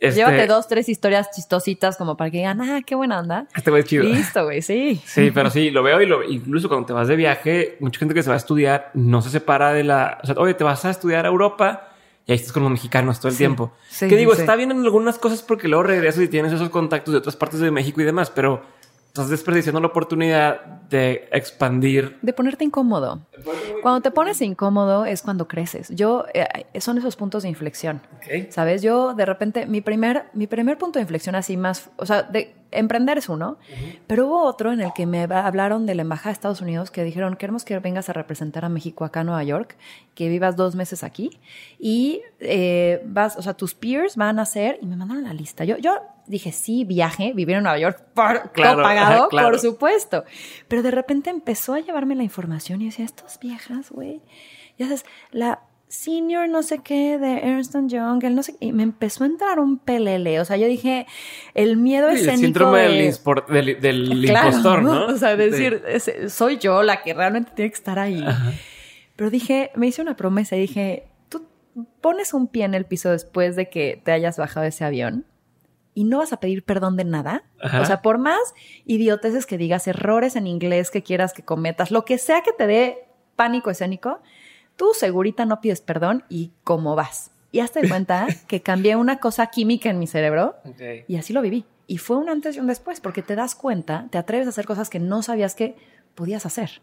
Este... Llévate dos, tres historias chistositas como para que digan, ah, qué buena onda. Este güey es chido. Listo, güey, sí. Sí, pero sí, lo veo y lo incluso cuando te vas de viaje, mucha gente que se va a estudiar no se separa de la, o sea, oye, te vas a estudiar a Europa y ahí estás con los mexicanos todo el sí, tiempo. Sí, que digo, sí. está bien en algunas cosas porque luego regresas y tienes esos contactos de otras partes de México y demás, pero estás desperdiciando la oportunidad de expandir. De ponerte incómodo. Cuando te pones incómodo es cuando creces. Yo, eh, son esos puntos de inflexión. Okay. ¿Sabes? Yo de repente, mi primer, mi primer punto de inflexión así más, o sea, de emprender es uno, uh -huh. pero hubo otro en el que me hablaron de la Embajada de Estados Unidos que dijeron, queremos que vengas a representar a México acá Nueva York, que vivas dos meses aquí y eh, vas, o sea, tus peers van a hacer, y me mandaron la lista. Yo, yo dije, sí, viaje, vivir en Nueva York, por, claro, todo pagado, claro. por supuesto. Pero de repente empezó a llevarme la información y decía, estas viejas, güey, ya sabes, la senior no sé qué de Ernst Young, el no sé y me empezó a entrar un pelele, o sea, yo dije, el miedo sí, escénico el síndrome de... del, inspor, del, del claro, impostor, ¿no? O sea, decir, soy yo la que realmente tiene que estar ahí. Ajá. Pero dije, me hice una promesa y dije, tú pones un pie en el piso después de que te hayas bajado ese avión y no vas a pedir perdón de nada. Ajá. O sea, por más idioteces que digas, errores en inglés que quieras que cometas, lo que sea que te dé pánico escénico, tú segurita no pides perdón y cómo vas. Y hazte cuenta que cambié una cosa química en mi cerebro okay. y así lo viví. Y fue un antes y un después, porque te das cuenta, te atreves a hacer cosas que no sabías que podías hacer.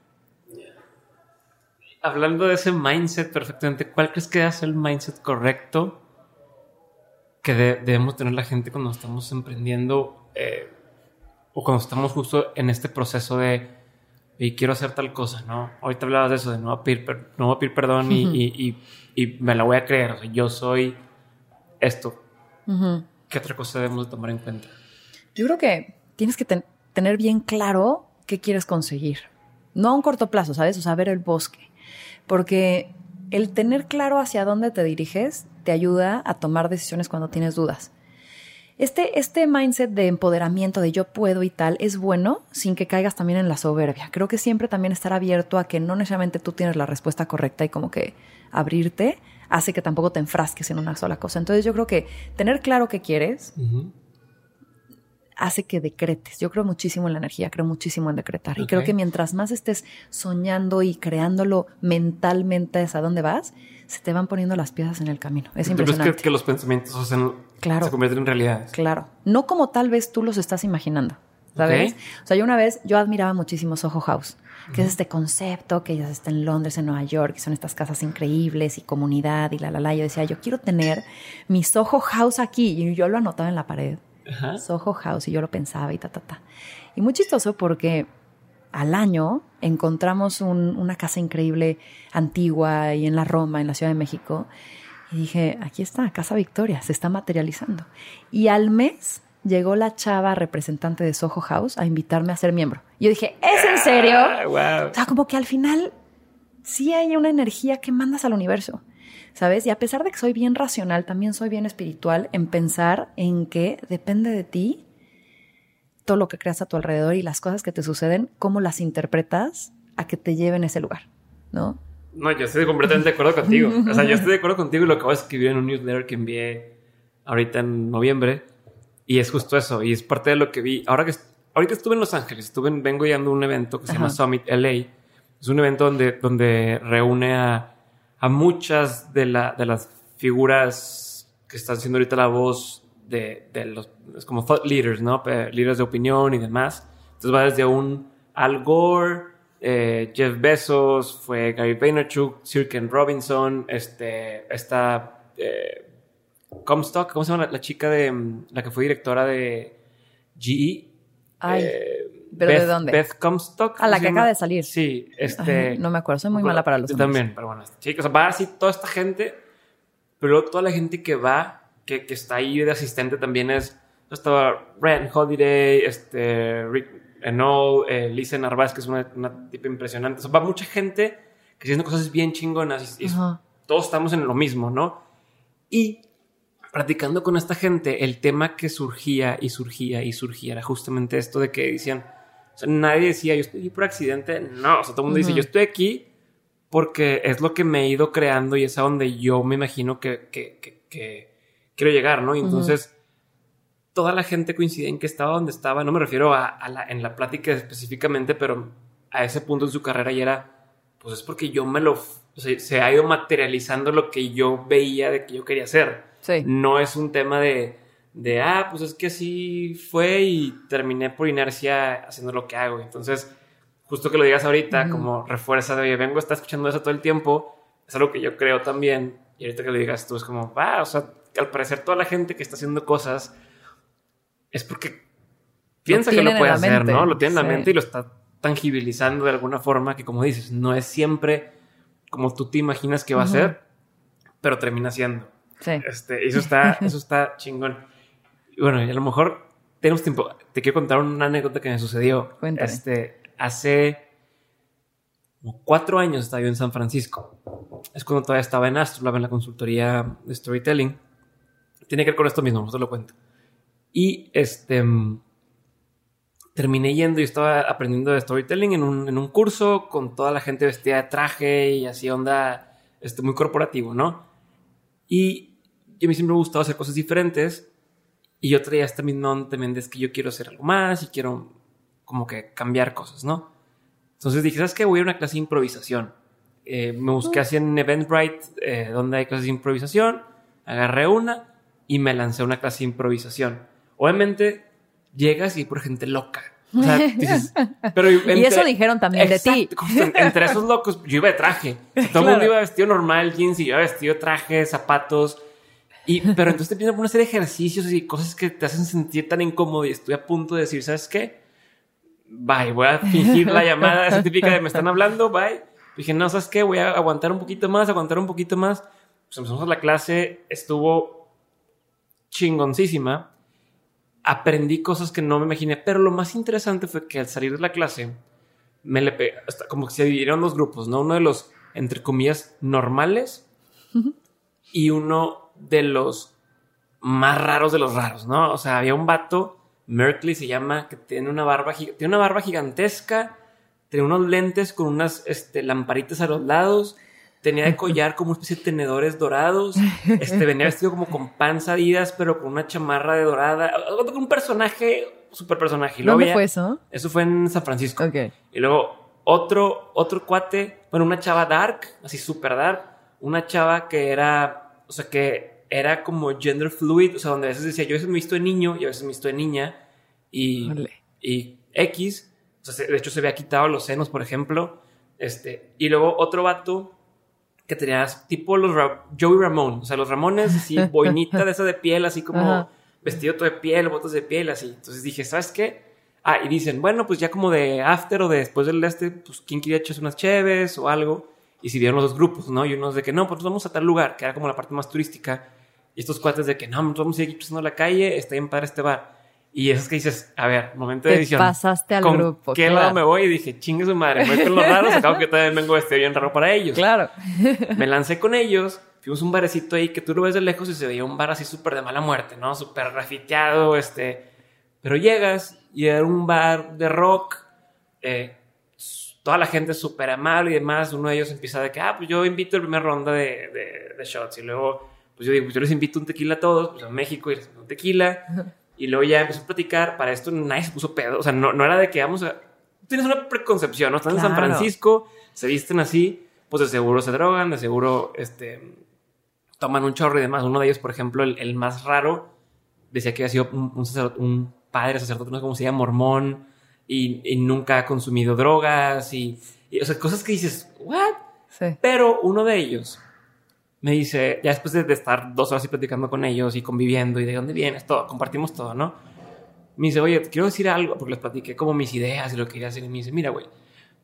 Hablando de ese mindset perfectamente, ¿cuál crees que es el mindset correcto que de debemos tener la gente cuando estamos emprendiendo eh, o cuando estamos justo en este proceso de y quiero hacer tal cosa, ¿no? Ahorita hablabas de eso, de no voy a pedir, no voy a pedir perdón y, y, y, me la voy a creer. O sea, yo soy esto. ¿Qué otra cosa debemos tomar en cuenta? Yo creo que tienes que tener bien claro qué quieres conseguir. No a un corto plazo, ¿sabes? O sea, ver el bosque. Porque el tener claro hacia dónde te diriges te ayuda a tomar decisiones cuando tienes dudas. Este, este mindset de empoderamiento, de yo puedo y tal, es bueno sin que caigas también en la soberbia. Creo que siempre también estar abierto a que no necesariamente tú tienes la respuesta correcta y como que abrirte hace que tampoco te enfrasques en una sola cosa. Entonces yo creo que tener claro qué quieres hace que decretes. Yo creo muchísimo en la energía, creo muchísimo en decretar. Y creo que mientras más estés soñando y creándolo mentalmente a dónde vas, se te van poniendo las piezas en el camino. Es impresionante. que, que los pensamientos se convierten en realidades? Claro. No como tal vez tú los estás imaginando. ¿Sabes? O sea, yo una vez, yo admiraba muchísimo Soho House, que es este concepto que ya está en Londres, en Nueva York, y son estas casas increíbles y comunidad y la la la. Yo decía, yo quiero tener mi Soho House aquí. Y yo lo anotaba en la pared. Soho House, y yo lo pensaba y ta, ta, ta. Y muy chistoso porque al año encontramos una casa increíble, antigua, y en la Roma, en la Ciudad de México. Y dije, aquí está, Casa Victoria, se está materializando. Y al mes llegó la chava representante de Soho House a invitarme a ser miembro. Y yo dije, ¿es en serio? Ah, o sea, como que al final sí hay una energía que mandas al universo, ¿sabes? Y a pesar de que soy bien racional, también soy bien espiritual en pensar en que depende de ti todo lo que creas a tu alrededor y las cosas que te suceden, cómo las interpretas a que te lleven a ese lugar, ¿no? No, yo estoy completamente de acuerdo contigo. O sea, yo estoy de acuerdo contigo y lo acabo de escribir en un newsletter que envié ahorita en noviembre. Y es justo eso. Y es parte de lo que vi. Ahora que ahorita estuve en Los Ángeles, estuve vengo yendo a un evento que se llama Summit LA. Es un evento donde, donde reúne a, a muchas de, la, de las figuras que están siendo ahorita la voz de, de los es como thought leaders, ¿no? Líderes de opinión y demás. Entonces va desde un Al Gore, eh, Jeff Bezos, fue Gary Vaynerchuk, Sir Ken Robinson, este, esta eh, Comstock, ¿cómo se llama la, chica de la que fue directora de GE? Ay, eh, ¿pero de dónde? Beth Comstock. A la que acaba de salir. Sí, este. no me acuerdo, soy muy mala para los Yo también, pero bueno, chicos, o sea, va así toda esta gente, pero toda la gente que va que, que está ahí de asistente también es, estaba Ryan Holiday, este, Rick Enow, eh, Lisa Narváez, que es una, una tipa impresionante. O sea, va mucha gente que haciendo cosas bien chingonas y, todos estamos en lo mismo, ¿no? Y platicando con esta gente, el tema que surgía y surgía y surgía era justamente esto de que decían, o sea, nadie decía, yo estoy aquí por accidente. No, o sea, todo el mundo dice, yo estoy aquí porque es lo que me he ido creando y es a donde yo me imagino que, que, que quiero llegar, ¿no? Y entonces toda la gente coincide en que estaba donde estaba, no me refiero a, la, en la plática específicamente, pero a ese punto en su carrera ya era, pues es porque yo me lo, o sea, se ha ido materializando lo que yo veía de que yo quería hacer. Sí. No es un tema de, de, ah, pues es que así fue y terminé por inercia haciendo lo que hago. Entonces, justo que lo digas ahorita, como refuerza de, oye, vengo, está escuchando eso todo el tiempo, es algo que yo creo también. Y ahorita que lo digas tú es como, ah, o sea, al parecer toda la gente que está haciendo cosas es porque piensa que lo puede hacer, ¿no? Lo tiene en la mente y lo está tangibilizando de alguna forma que, como dices, no es siempre como tú te imaginas que va a ser, pero termina siendo. Sí. Este, eso está, eso está chingón. Bueno, y a lo mejor tenemos tiempo. Te quiero contar una anécdota que me sucedió. Cuéntame. Este, hace como cuatro años estaba yo en San Francisco. Es cuando todavía estaba en Astro, en la consultoría de storytelling tiene que ver con esto mismo, te lo cuento. Y este terminé yendo y estaba aprendiendo de storytelling en un, en un, curso con toda la gente vestida de traje y así onda este, muy corporativo, ¿no? Y a mí siempre me ha gustado hacer cosas diferentes y yo traía esta misma onda también de que yo quiero hacer algo más y quiero como que cambiar cosas, ¿no? Entonces dije, ¿sabes qué? Voy a una clase de improvisación. Eh, me busqué así en Eventbrite, eh, donde hay clases de improvisación, agarré una y me lancé a una clase de improvisación. Obviamente llegas y por gente loca. O sea, dices, pero y eso dijeron también de ti. Entre esos locos, yo iba de traje. todo el mundo iba vestido normal, jeans, y yo iba vestido de traje, zapatos. Y, pero entonces te empiezan a poner hacer ejercicios y cosas que te hacen sentir tan incómodo y estoy a punto de decir, ¿sabes qué? bye, voy a fingir la llamada esa típica de me están hablando, bye. Dije, no, ¿sabes qué? Voy a aguantar un poquito más, aguantar un poquito más. Pues empezamos la clase, estuvo chingoncísima. Aprendí cosas que no me imaginé, pero lo más interesante fue que al salir de la clase, me le hasta como que se dividieron dos grupos, ¿no? Uno de los, entre comillas, normales y uno de los más raros de los raros, ¿no? O sea, había un vato, Merkley se llama, que tiene una barba, tiene una barba gigantesca, tiene unos lentes con unas este, lamparitas a los lados, tenía de collar como una especie de tenedores dorados, este, venía vestido como con panzadidas, pero con una chamarra de dorada, un personaje, super personaje. ¿Dónde fue eso? Eso fue en San Francisco. Y luego otro, otro cuate, bueno, una chava dark, así super dark, una chava que era, o sea, que era como gender fluid, o sea, donde a veces decía, yo a veces me visto de niño y a veces me visto de niña, y, y X, o sea, de hecho se había quitado los senos, por ejemplo, este, y luego otro vato que tenía tipo los Joey Ramón, o sea, los Ramones, así, boinita de esa de piel, así como vestido todo de piel, botas de piel, así. Entonces dije, ¿sabes qué? Ah, y dicen, bueno, pues ya como de after o de después del este, pues quién quería echarse unas cheves o algo. Y si vieron los dos grupos, ¿no? Y unos de que no, pues nos vamos a tal lugar, que era como la parte más turística. Y estos cuates de que no, nos vamos a ir cruzando la calle, está bien para este bar. Y eso es que dices, a ver, momento de Te edición. pasaste al ¿Con grupo. ¿Qué lado me voy? Y dije, chingue su madre, me voy con los raros, acabo que también vengo este bien raro para ellos. Claro. me lancé con ellos, fuimos a un barecito ahí que tú lo ves de lejos y se veía un bar así súper de mala muerte, ¿no? Súper grafiteado, este. Pero llegas y era un bar de rock, eh, toda la gente súper amable y demás. Uno de ellos empieza de que, ah, pues yo invito la primera ronda de, de, de shots y luego pues yo digo, pues yo les invito un tequila a todos, pues a México y les invito un tequila. Y luego ya empezó a platicar, para esto nadie se puso pedo, o sea, no, no era de que vamos a... Tienes una preconcepción, ¿no? Están en San Francisco, se visten así, pues de seguro se drogan, de seguro, este, toman un chorro y demás. Uno de ellos, por ejemplo, el, el más raro, decía que había sido un, un, un padre sacerdote, no sé cómo se llama, mormón, y, y nunca ha consumido drogas, y, y, o sea, cosas que dices, ¿what? Sí. Pero uno de ellos me dice, ya después de, de, estar dos horas y platicando con ellos y conviviendo y de dónde vienes, todo, compartimos todo, ¿no? Me dice, oye, quiero decir algo, porque les platiqué como mis ideas y lo que quería hacer. Y me dice, mira, güey,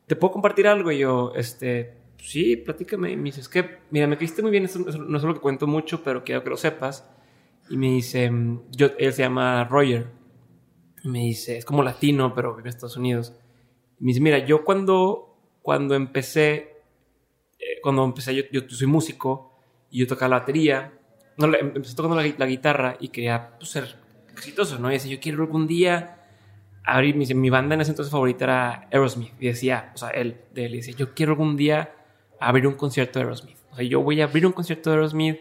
¿te puedo compartir algo? Y yo, este, sí, platícame. Y me dice, es que, mira, me caíste muy bien, eso, no es lo que cuento mucho, pero quiero que lo sepas. Y me dice, yo, él se llama Roger. Y me dice, es como latino, pero vive en Estados Unidos. Y me dice, mira, yo cuando, cuando empecé, eh, cuando empecé, yo, yo soy músico y yo tocaba la batería. No, empecé tocando la, guitarra y quería pues, ser exitoso, ¿no? Y decía, yo quiero algún día abrir, mi, mi banda en ese entonces favorita era Aerosmith. Y decía, o sea, él, de él, decía, yo quiero algún día abrir un concierto de Aerosmith. O sea, yo voy a abrir un concierto de Aerosmith,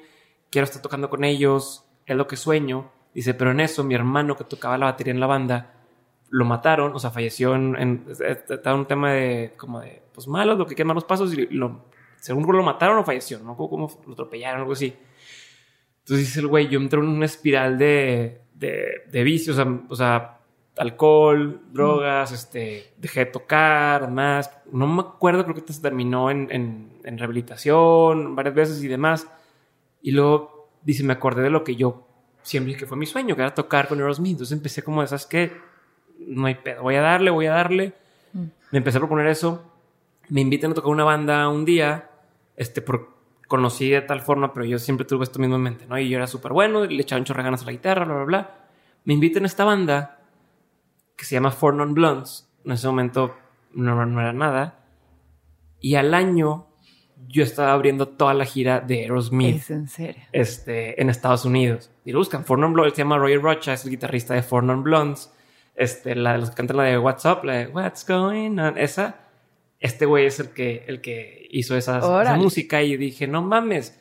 quiero estar tocando con ellos, es lo que sueño. Dice, pero en eso mi hermano que tocaba la batería en la banda, lo mataron, o sea, falleció en, en estaba un tema de, como de, pues malos, lo que queman los pasos y lo según lo mataron o falleció, no como lo atropellaron, algo así. Entonces dice el güey, yo entré en una espiral de, de, de vicios, o sea, o sea, alcohol, drogas, mm. este, dejé de tocar, además, no me acuerdo, creo que se terminó en, en, en, rehabilitación varias veces y demás. Y luego dice, me acordé de lo que yo siempre que fue mi sueño, que era tocar con Aerosmith. Entonces empecé como de, ¿sabes qué? No hay pedo, voy a darle, voy a darle. Mm. Me empecé a proponer eso. Me invitan a tocar una banda un día este, por, conocí de tal forma, pero yo siempre tuve esto mismo en mente, ¿no? Y yo era súper bueno, le echaba un chorro ganas a la guitarra, bla, bla, bla. Me invitan a esta banda que se llama Four Non Blondes. En ese momento no, no, era nada. Y al año yo estaba abriendo toda la gira de Aerosmith. ¿Es en serio? Este, en Estados Unidos. Y lo buscan. Four Non Blondes se llama Roger Rocha, es el guitarrista de Four Non Blondes. Este, la de los que cantan la de What's Up, la de What's Going On, esa este güey es el que, el que hizo esa, esa, música y dije, no mames,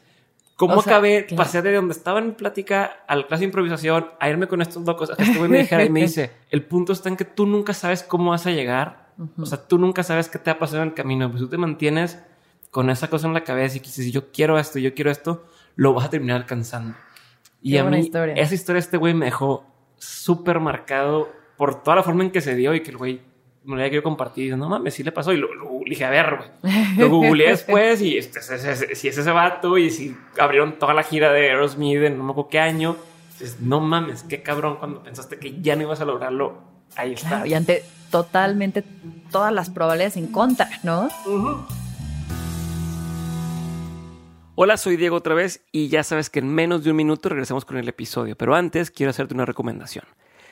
¿cómo o sea, acabé? Claro. Pasé de donde estaba en plática a la clase de improvisación a irme con estos locos, a que este güey me dijera y me dice, el punto está en que tú nunca sabes cómo vas a llegar, uh -huh. o sea, tú nunca sabes qué te ha pasado en el camino, pues tú te mantienes con esa cosa en la cabeza y dices, yo quiero esto, yo quiero esto, lo vas a terminar alcanzando. Y Qué a mí, historia. esa historia este güey me dejó súper por toda la forma en que se dio y que el güey me lo había querido compartir. No mames, sí le pasó. Y lo, lo dije, a ver, güey. Lo googleé después y este, si es ese vato y si abrieron toda la gira de Aerosmith en no me acuerdo qué año. Dices, no mames, qué cabrón cuando pensaste que ya no ibas a lograrlo. Ahí está. Claro, y ante totalmente todas las probabilidades en contra, ¿no? Hola, soy Diego otra vez y ya sabes que en menos de un minuto regresamos con el episodio, pero antes quiero hacerte una recomendación.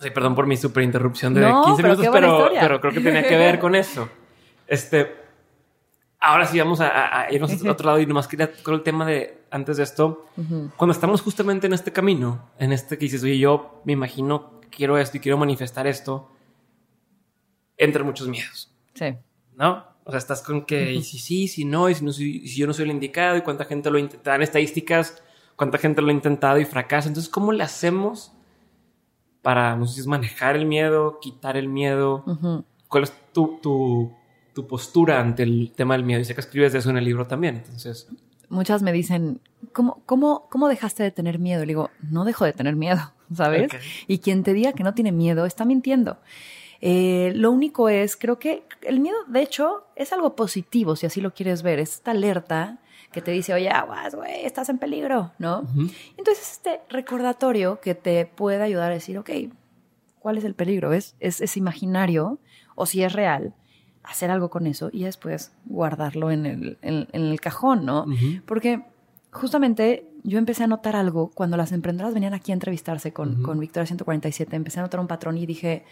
Sí, perdón por mi super interrupción de No, 15 pero minutos, pero, pero creo que tenía que ver con eso. Este, ahora sí vamos a, a- irnos a otro lado y nomás quería con el tema de antes de esto, cuando estamos justamente en este camino, en este que dices, oye, yo me imagino, quiero esto y quiero manifestar esto, entre muchos miedos, Sí. ¿no? O sea, estás con que, y si sí, si no, y si, no y si yo no soy el indicado, y cuánta gente lo intenta, dan estadísticas, cuánta gente lo ha intentado y fracasa. Entonces, ¿cómo le hacemos para, no sé si es manejar el miedo, quitar el miedo? ¿Cuál es tu, tu, tu postura ante el tema del miedo? Y sé que escribes de eso en el libro también, entonces... Muchas me dicen, ¿cómo, cómo, ¿cómo dejaste de tener miedo? Le digo, no dejo de tener miedo, ¿sabes? Y quien te diga que no tiene miedo está mintiendo. Eh, lo único es, creo que el miedo, de hecho, es algo positivo, si así lo quieres ver. Es esta alerta que te dice, oye, aguas, güey, estás en peligro, ¿no? Entonces, este recordatorio que te puede ayudar a decir, ok, ¿cuál es el peligro? ¿Es, es, es imaginario o si es real? Hacer algo con eso y después guardarlo en el, en- en el cajón, ¿no? Porque justamente yo empecé a notar algo cuando las emprendedoras venían aquí a entrevistarse con, con Victoria 147, empecé a notar un patrón y dije,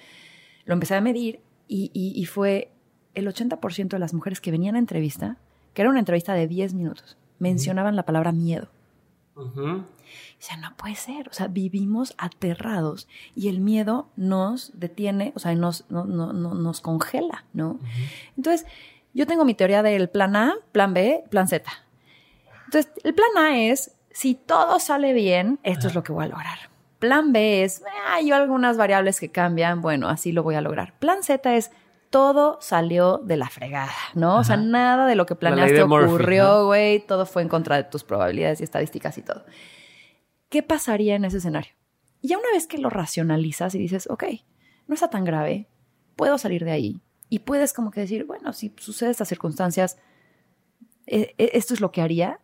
lo empecé a medir y, y- y fue el 80% de las mujeres que venían a entrevista, que era una entrevista de 10 minutos, mencionaban la palabra miedo. O sea, no puede ser. O sea, vivimos aterrados y el miedo nos detiene, o sea, nos, no- no- no- nos congela, ¿no? Entonces, yo tengo mi teoría del plan A, plan B, plan Z. Entonces, el plan A es, si todo sale bien, esto es lo que voy a lograr. Plan B es, "Ah, hay algunas variables que cambian, bueno, así lo voy a lograr. Plan Z es, todo salió de la fregada, ¿no? O sea, nada de lo que planeaste ocurrió, ¿no? güey, todo fue en contra de tus probabilidades y estadísticas y todo. ¿Qué pasaría en ese escenario? Y ya una vez que lo racionalizas y dices, ok, no está tan grave, puedo salir de ahí. Y puedes como que decir, bueno, si sucede estas circunstancias, eh, eh, esto es lo que haría.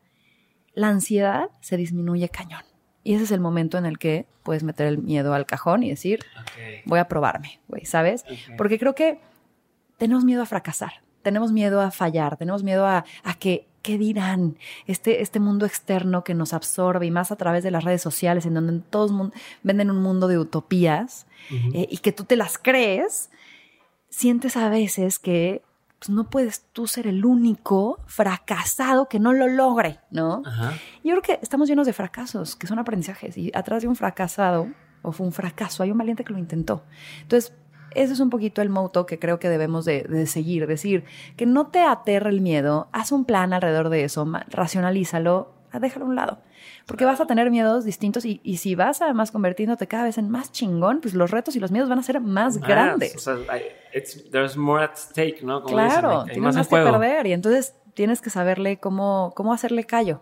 La ansiedad se disminuye cañón. Y ese es el momento en el que puedes meter el miedo al cajón y decir, voy a probarme, güey, ¿sabes? Porque creo que tenemos miedo a fracasar, tenemos miedo a fallar, tenemos miedo a, a que, ¿qué dirán? Este, este mundo externo que nos absorbe y más a través de las redes sociales en donde todos venden un mundo de utopías eh, y que tú te las crees, sientes a veces que pues, no puedes tú ser el único fracasado que no lo logre, ¿no? Ajá. Yo creo que estamos llenos de fracasos, que son aprendizajes, y atrás de un fracasado o fue un fracaso, hay un valiente que lo intentó. Entonces, ese es un poquito el moto que creo que debemos de, de seguir, decir, que no te aterre el miedo, haz un plan alrededor de eso, racionalízalo, ah, déjalo a un lado, porque vas a tener miedos distintos y, y si vas además convirtiéndote cada vez en más chingón, pues los retos y los miedos van a ser más grandes. O sea, it's- there's more at stake, ¿no? Como dicen, claro, hay- hay tienes más que perder y entonces tienes que saberle cómo, cómo hacerle callo.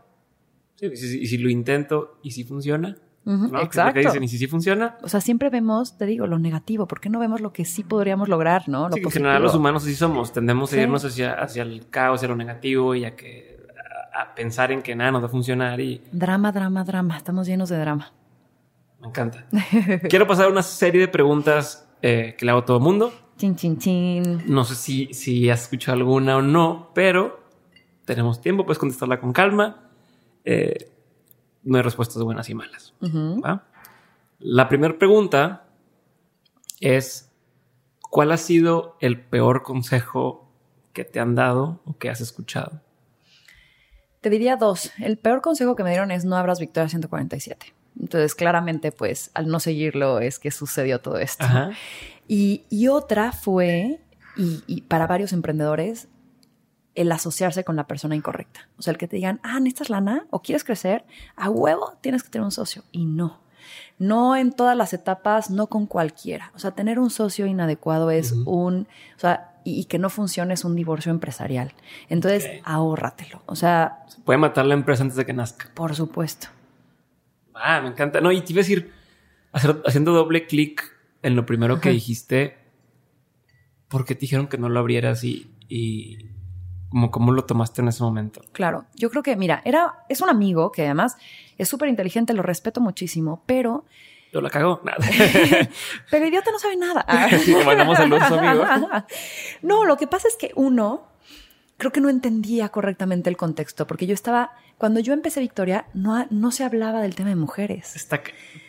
Sí, y, si, y si lo intento y si funciona, ¿no? Que es lo Exacto. que dicen, y si sí funciona, O sea, siempre vemos, te digo, lo negativo. ¿Por qué no vemos lo que sí podríamos lograr, no? Lo sí, en general los humanos así somos, tendemos Sí. a irnos hacia, hacia el caos, hacia lo negativo y a, que, a, a pensar en que nada nos va a funcionar y Drama, drama, drama. Estamos llenos de drama. me encanta. Quiero pasar a una serie de preguntas eh, que le hago a todo el mundo. Chin, chin, chin. No sé si, si has escuchado alguna o no, pero tenemos tiempo, puedes contestarla con calma. Eh, no hay respuestas buenas y malas. La primera pregunta es, ¿cuál ha sido el peor consejo que te han dado o que has escuchado? Te diría dos. El peor consejo que me dieron es no abras Victoria 147. Entonces, claramente, pues, al no seguirlo es que sucedió todo esto. Y, y, otra fue, y, y, para varios emprendedores, el asociarse con la persona incorrecta. O sea, el que te digan, ah, necesitas lana o quieres crecer, a huevo tienes que tener un socio. Y no. No en todas las etapas, no con cualquiera. O sea, tener un socio inadecuado es un, o sea, y, que no funcione es un divorcio empresarial. Entonces, ahórratelo. O sea... Se puede matar la empresa antes de que nazca. Por supuesto. Ah, me encanta. No, y te iba a decir, haciendo doble clic en lo primero que dijiste, ¿por qué te dijeron que no lo abrieras y, y como cómo lo tomaste en ese momento? Claro, yo creo que, mira, era, es un amigo que además es súper inteligente, lo respeto muchísimo, pero... Yo la cago, nada. pero idiota no sabe nada. sí, mandamos saludos, amigo. no, lo que pasa es que uno, creo que no entendía correctamente el contexto, porque yo estaba, cuando yo empecé Victoria, no, no se hablaba del tema de mujeres. Está,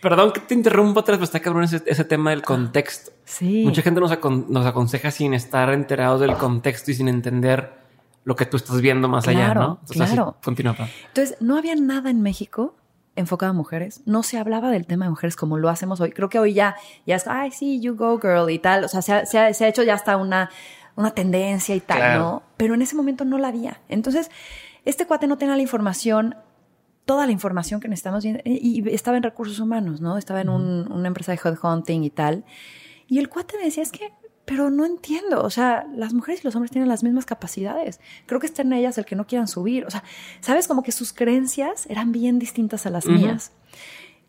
perdón que te interrumpa otra vez, pero está cabrón ese, ese tema del contexto. Sí. Mucha gente nos, nos aconseja sin estar enterados del contexto y sin entender lo que tú estás viendo más allá, ¿no? claro. continúa. Entonces, no había nada en México enfocado a mujeres. No se hablaba del tema de mujeres como lo hacemos hoy. Creo que hoy ya, ya es, ay, sí, you go girl y tal. O sea, se ha, se ha, hecho ya hasta una, una tendencia y tal, ¿no? Pero en ese momento no la había. Entonces, este cuate no tenía la información, toda la información que necesitamos y, y estaba en recursos humanos, ¿no? Estaba en un, una empresa de headhunting y tal. Y el cuate me decía, es que pero no entiendo, o sea, las mujeres y los hombres tienen las mismas capacidades. Creo que está en ellas el que no quieran subir. O sea, sabes, como que sus creencias eran bien distintas a las mías.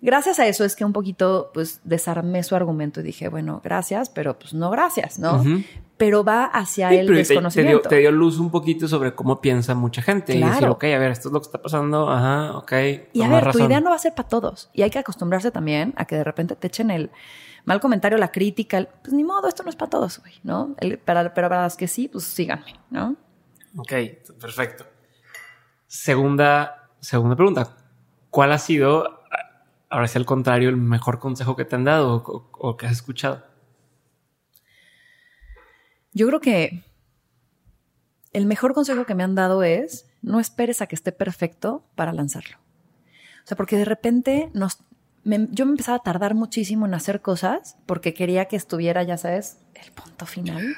Gracias a eso es que un poquito, pues, desarmé su argumento y dije, bueno, gracias, pero pues no gracias, ¿no? Pero va hacia el desconocimiento. Te, dio, luz un poquito sobre cómo piensa mucha gente. Claro. Y decir, ok, a ver, esto es lo que está pasando, ajá, ok. Y a ver, tu idea no va a ser para todos. Y hay que acostumbrarse también a que de repente te echen el mal comentario, la crítica, pues ni modo, esto no es para todos, güey, ¿no? para, pero para las que sí, pues síganme, ¿no? Ok, perfecto. Segunda, segunda pregunta. ¿Cuál ha sido, ahora sí al contrario, el mejor consejo que te han dado o, o que has escuchado? Yo creo que el mejor consejo que me han dado es no esperes a que esté perfecto para lanzarlo. O sea, porque de repente nos, yo me empezaba a tardar muchísimo en hacer cosas porque quería que estuviera, ya sabes, el punto final.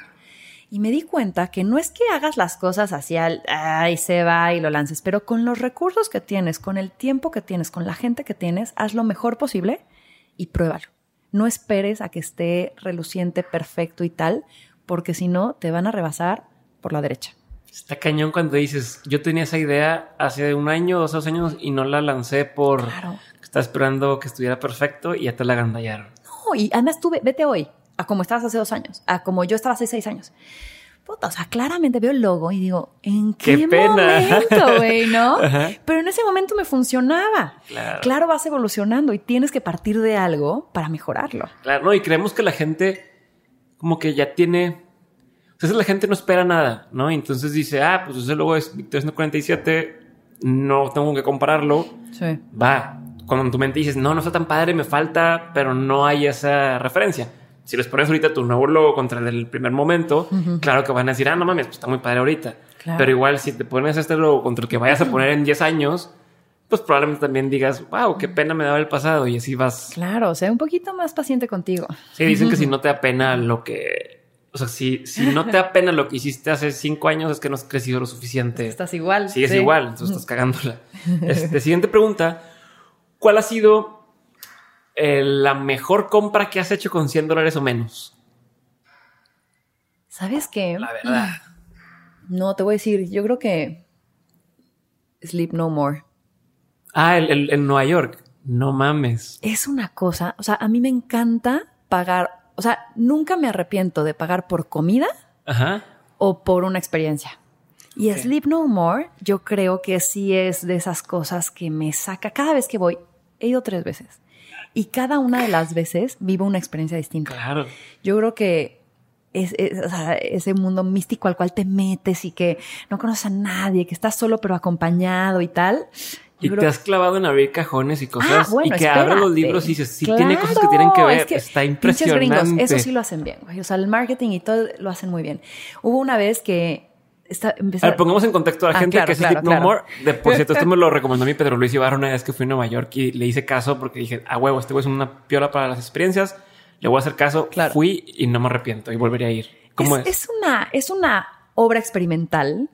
Y me di cuenta que no es que hagas las cosas así al, ay, se va y lo lances, pero con los recursos que tienes, con el tiempo que tienes, con la gente que tienes, haz lo mejor posible y pruébalo. No esperes a que esté reluciente, perfecto y tal, porque si no, te van a rebasar por la derecha. Está cañón cuando dices, yo tenía esa idea hace un año, dos, dos años y no la lancé por claro. Estaba esperando que estuviera perfecto y ya te la agandallaron. No, y además tú vete hoy, a como estabas hace dos años, a como yo estaba hace seis años. Puta, o sea, claramente veo el logo y digo, ¿en qué, momento, güey, no? Pero en ese momento me funcionaba. Claro. claro, vas evolucionando y tienes que partir de algo para mejorarlo. Claro, no, y creemos que la gente como que ya tiene entonces la gente no espera nada, ¿no? Entonces dice, ah, pues ese logo es Victoria 147, no tengo que compararlo. Sí. Va, cuando en tu mente dices, no, no está tan padre, me falta, pero no hay esa referencia. Si les pones ahorita tu nuevo logo contra el del primer momento, claro que van a decir, ah, no mames, pues está muy padre ahorita. Pero igual, si te pones este logo contra el que vayas a poner en 10 años, pues probablemente también digas, wow, qué pena me daba el pasado y así vas. Claro, o sea, un poquito más paciente contigo. Sí, dicen que si no te da pena lo que, o sea, si, si no te da pena lo que hiciste hace cinco años es que no has crecido lo suficiente. Estás igual. Sí, es igual, entonces estás cagándola. Este, siguiente pregunta. ¿Cuál ha sido eh, la mejor compra que has hecho con 100 dólares o menos? ¿Sabes qué? La verdad. No, te voy a decir, yo creo que Sleep No More. Ah, el, el, Nueva York. No mames. Es una cosa, o sea, a mí me encanta pagar, o sea, nunca me arrepiento de pagar por comida o por una experiencia. Y Sleep No More, yo creo que sí es de esas cosas que me saca. Cada vez que voy, he ido tres veces. Y cada una de las veces vivo una experiencia distinta. Claro. Yo creo que es, ese mundo místico al cual te metes y que no conoces a nadie, que estás solo pero acompañado y tal. y te has clavado en abrir cajones y cosas ah, y que abres los libros y dices, sí tiene cosas que tienen que ver, está impresionante. Gringos, eso sí lo hacen bien, O sea, el marketing y todo lo hacen muy bien. Hubo una vez que está, a ver, pongamos en contexto a la ah, gente que es claro, No More. De, por cierto, esto me lo recomendó mi Pedro Luis Ibarra una vez que fui a Nueva York y le hice caso porque dije, a huevo, este güey es una piola para las experiencias. Le voy a hacer caso. Fui y no me arrepiento y volvería a ir. ¿Cómo es? Es, una, es una obra experimental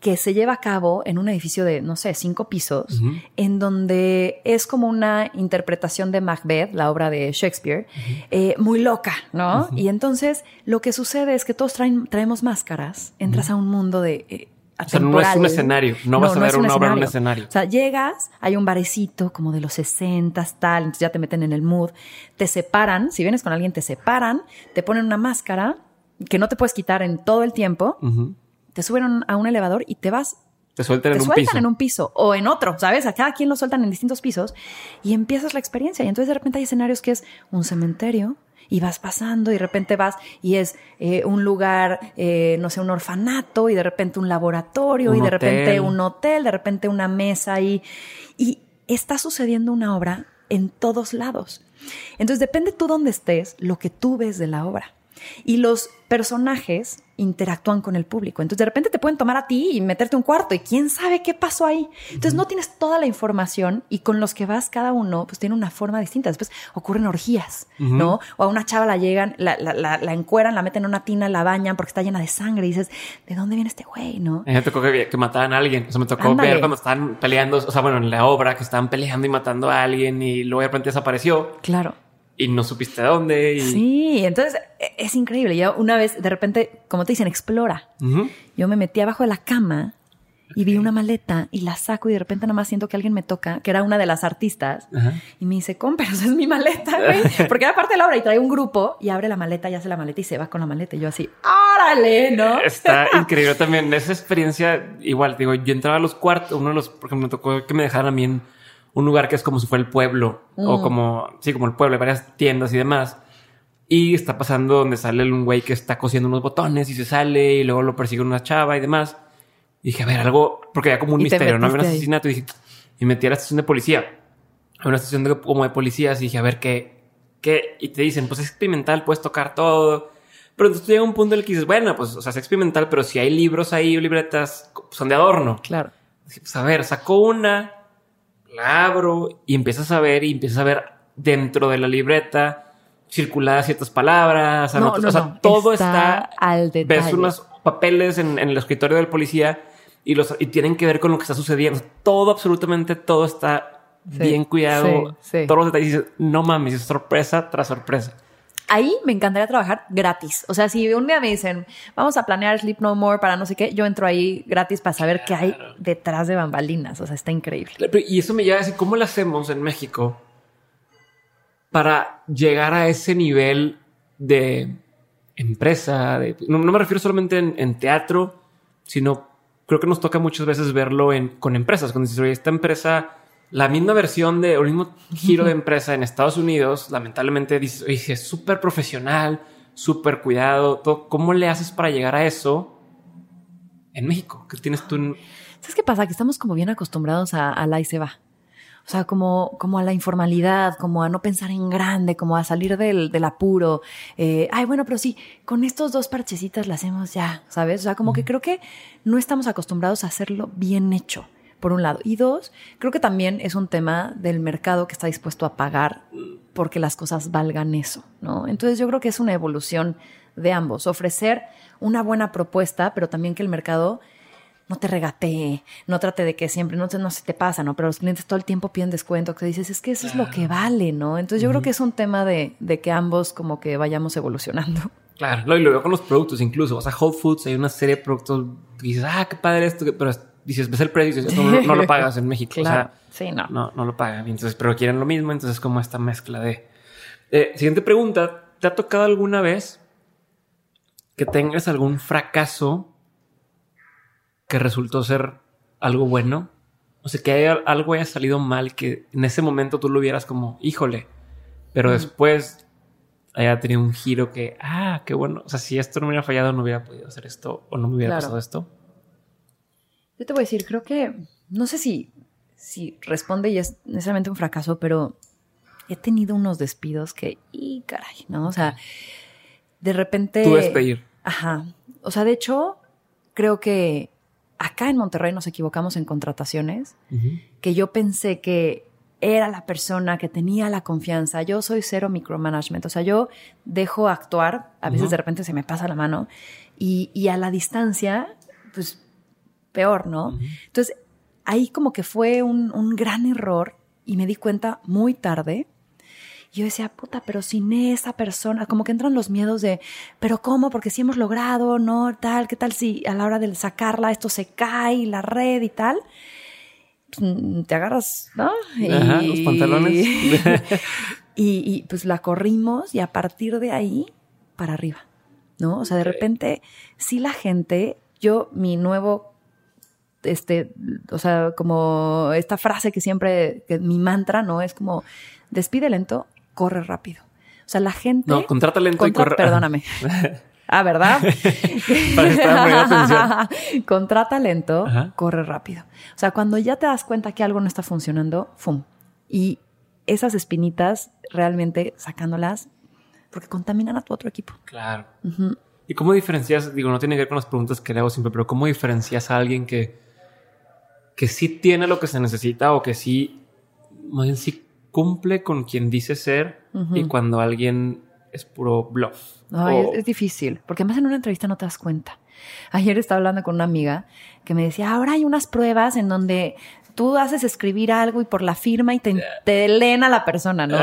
que se lleva a cabo en un edificio de, no sé, cinco pisos, en donde es como una interpretación de Macbeth, la obra de Shakespeare, eh, muy loca, ¿no? Y entonces lo que sucede es que todos traemos máscaras, entras a un mundo de... Eh, o sea, no es un escenario, no, vas a ver una obra en un escenario. O sea, llegas, hay un barecito como de los 60, tal, entonces ya te meten en el mood, te separan, si vienes con alguien te separan, te ponen una máscara que no te puedes quitar en todo el tiempo, te suben a un elevador y te vas. Te sueltan, en, un piso. en un piso o en otro, ¿sabes? A cada quien lo sueltan en distintos pisos y empiezas la experiencia. Y entonces de repente hay escenarios que es un cementerio, y vas pasando y de repente vas y es eh, un lugar, eh, no sé, un orfanato y de repente un laboratorio y de repente un hotel, de repente una mesa y, y está sucediendo una obra en todos lados. Entonces depende tú dónde estés, lo que tú ves de la obra. Y los personajes interactúan con el público. Entonces de repente te pueden tomar a ti y meterte un cuarto y quién sabe qué pasó ahí. Entonces no tienes toda la información y con los que vas cada uno pues tiene una forma distinta. Después ocurren orgías, ¿no? O a una chava la llegan, la, la, la, encueran, la meten en una tina, la bañan porque está llena de sangre y dices, ¿de dónde viene este güey, no? me tocó que, que, mataban a alguien. O sea, me tocó ver cuando estaban peleando, o sea, bueno, en la obra que estaban peleando y matando a alguien y luego de repente desapareció. Claro y no supiste a dónde. Sí, entonces e, es increíble. Yo una vez, de repente, como te dicen, explora. Yo me metí abajo de la cama y vi una maleta y la saco y de repente nada más siento que alguien me toca, que era una de las artistas, y me dice. Pero esa es mi maleta, güey. Porque era parte de la obra y trae un grupo y abre la maleta y hace la maleta y se va con la maleta. Y yo así, órale, ¿no? Está increíble también. Esa experiencia, igual, digo, yo entraba a los cuartos, uno de los, porque me tocó que me dejaran a mí en un lugar que es como si fuera el pueblo o mm. como, sí, como el pueblo, hay varias tiendas y demás. Y está pasando donde sale un güey que está cosiendo unos botones y se sale y luego lo persigue una chava y demás. Y dije, a ver, algo, porque había como un misterio, ¿no? Había un asesinato y dije, y metí a la estación de policía. A una estación de, como de policías y dije, a ver, ¿qué, qué? Y te dicen, pues es experimental, puedes tocar todo. Pero entonces llega un punto en el que dices, bueno, pues, o sea, es experimental, pero si hay libros ahí libretas, son de adorno. Claro. Pues a ver, sacó una, la abro y empiezas a ver y empiezas a ver dentro de la libreta circuladas ciertas palabras, no, o sea, todo está, al detalle. Ves unos papeles en, el escritorio del policía y los y tienen que ver con lo que está sucediendo. Todo, absolutamente todo está bien cuidado. Todos los detalles. no mames, es sorpresa tras sorpresa ahí me encantaría trabajar gratis. O sea, si un día me dicen, vamos a planear Sleep No More para no sé qué, yo entro ahí gratis para saber qué hay detrás de bambalinas. O sea, está increíble. Y eso me lleva a decir, ¿cómo lo hacemos en México para llegar a ese nivel de empresa? no, me refiero solamente en, teatro, sino creo que nos toca muchas veces verlo en, con empresas. Cuando dices, oye, esta empresa la misma versión de, o el mismo giro de empresa en Estados Unidos, lamentablemente dices, oye, es súper profesional, súper cuidado, todo. ¿cómo le haces para llegar a eso en México? ¿Qué tienes tú? ¿Sabes qué pasa? Que estamos como bien acostumbrados a, la y se va. O sea, como, como a la informalidad, como a no pensar en grande, como a salir del, del apuro. Eh, ay, bueno, pero sí, con estos dos parchecitas la hacemos ya, ¿sabes? O sea, como que creo que no estamos acostumbrados a hacerlo bien hecho por un lado. Y dos, creo que también es un tema del mercado que está dispuesto a pagar porque las cosas valgan eso, ¿no? Entonces yo creo que es una evolución de ambos, ofrecer una buena propuesta, pero también que el mercado no te regatee, no trate de que siempre, no, no se te pasa, ¿no? Pero los clientes todo el tiempo piden descuento, que dices, es que eso es lo que vale, ¿no? Entonces yo creo que es un tema de, de, que ambos como que vayamos evolucionando. Claro, y lo veo con los productos incluso, o sea, Whole Foods hay una serie de productos y dices, ah, qué padre esto, pero dices, ves el precio y no, no, lo pagas en México. O sea, sí, no. no. No lo pagan. Entonces, pero quieren lo mismo. Entonces, como esta mezcla de. Eh, siguiente pregunta. ¿Te ha tocado alguna vez que tengas algún fracaso que resultó ser algo bueno? O sea, que haya, algo haya salido mal que en ese momento tú lo vieras como, híjole, pero después haya tenido un giro que, ah, qué bueno. O sea, si esto no me hubiera fallado, no hubiera podido hacer esto o no me hubiera pasado esto. Yo te voy a decir, creo que, no sé si, si responde y es necesariamente un fracaso, pero he tenido unos despidos que, y caray, ¿no? O sea, de repente... Tú despedir. Ajá. O sea, de hecho, creo que acá en Monterrey nos equivocamos en contrataciones, que yo pensé que era la persona que tenía la confianza. Yo soy cero micromanagement, o sea, yo dejo actuar, a veces de repente se me pasa la mano y, y a la distancia, pues peor, ¿no? Entonces, ahí como que fue un, un gran error y me di cuenta muy tarde y yo decía, puta, pero sin esa persona, como que entran los miedos de, pero ¿cómo? Porque si hemos logrado, ¿no? Tal, ¿qué tal si a la hora de sacarla esto se cae, la red y tal? Pues, te agarras, ¿no? Ajá, los pantalones. y, pues la corrimos y a partir de ahí, para arriba, ¿no? O sea, de repente, sí la gente, yo, mi nuevo este, o sea, como esta frase que siempre, que mi mantra, ¿no? Es como, despide lento, corre rápido. O sea, la gente... No, contrata lento y corre... Perdóname. Ah, ¿verdad? Para Contrata lento, corre rápido. O sea, cuando ya te das cuenta que algo no está funcionando, ¡fum! Y esas espinitas, realmente sacándolas, porque contaminan a tu otro equipo. Claro. ¿Y cómo diferencias? Digo, no tiene que ver con las preguntas que le hago siempre, pero ¿cómo diferencias a alguien que, que sí tiene lo que se necesita o que sí, más bien sí cumple con quien dice ser y cuando alguien es puro bluff. es, difícil, porque además en una entrevista no te das cuenta. Ayer estaba hablando con una amiga que me decía, ahora hay unas pruebas en donde tú haces escribir algo y por la firma y te, te leen a la persona, ¿no?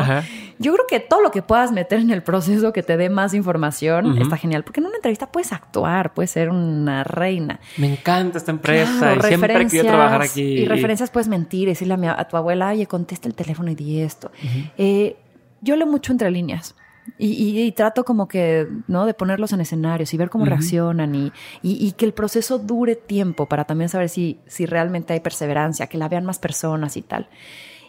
Yo creo que todo lo que puedas meter en el proceso que te dé más información está genial, porque en una entrevista puedes actuar, puedes ser una reina. Me encanta esta empresa y siempre quiero trabajar aquí. Y referencias puedes mentir, decirle a, tu abuela, oye, contesta el teléfono y di esto. Eh, yo leo mucho entre líneas. Y, trato como que, ¿no? De ponerlos en escenarios y ver cómo reaccionan y, y, que el proceso dure tiempo para también saber si, si realmente hay perseverancia, que la vean más personas y tal.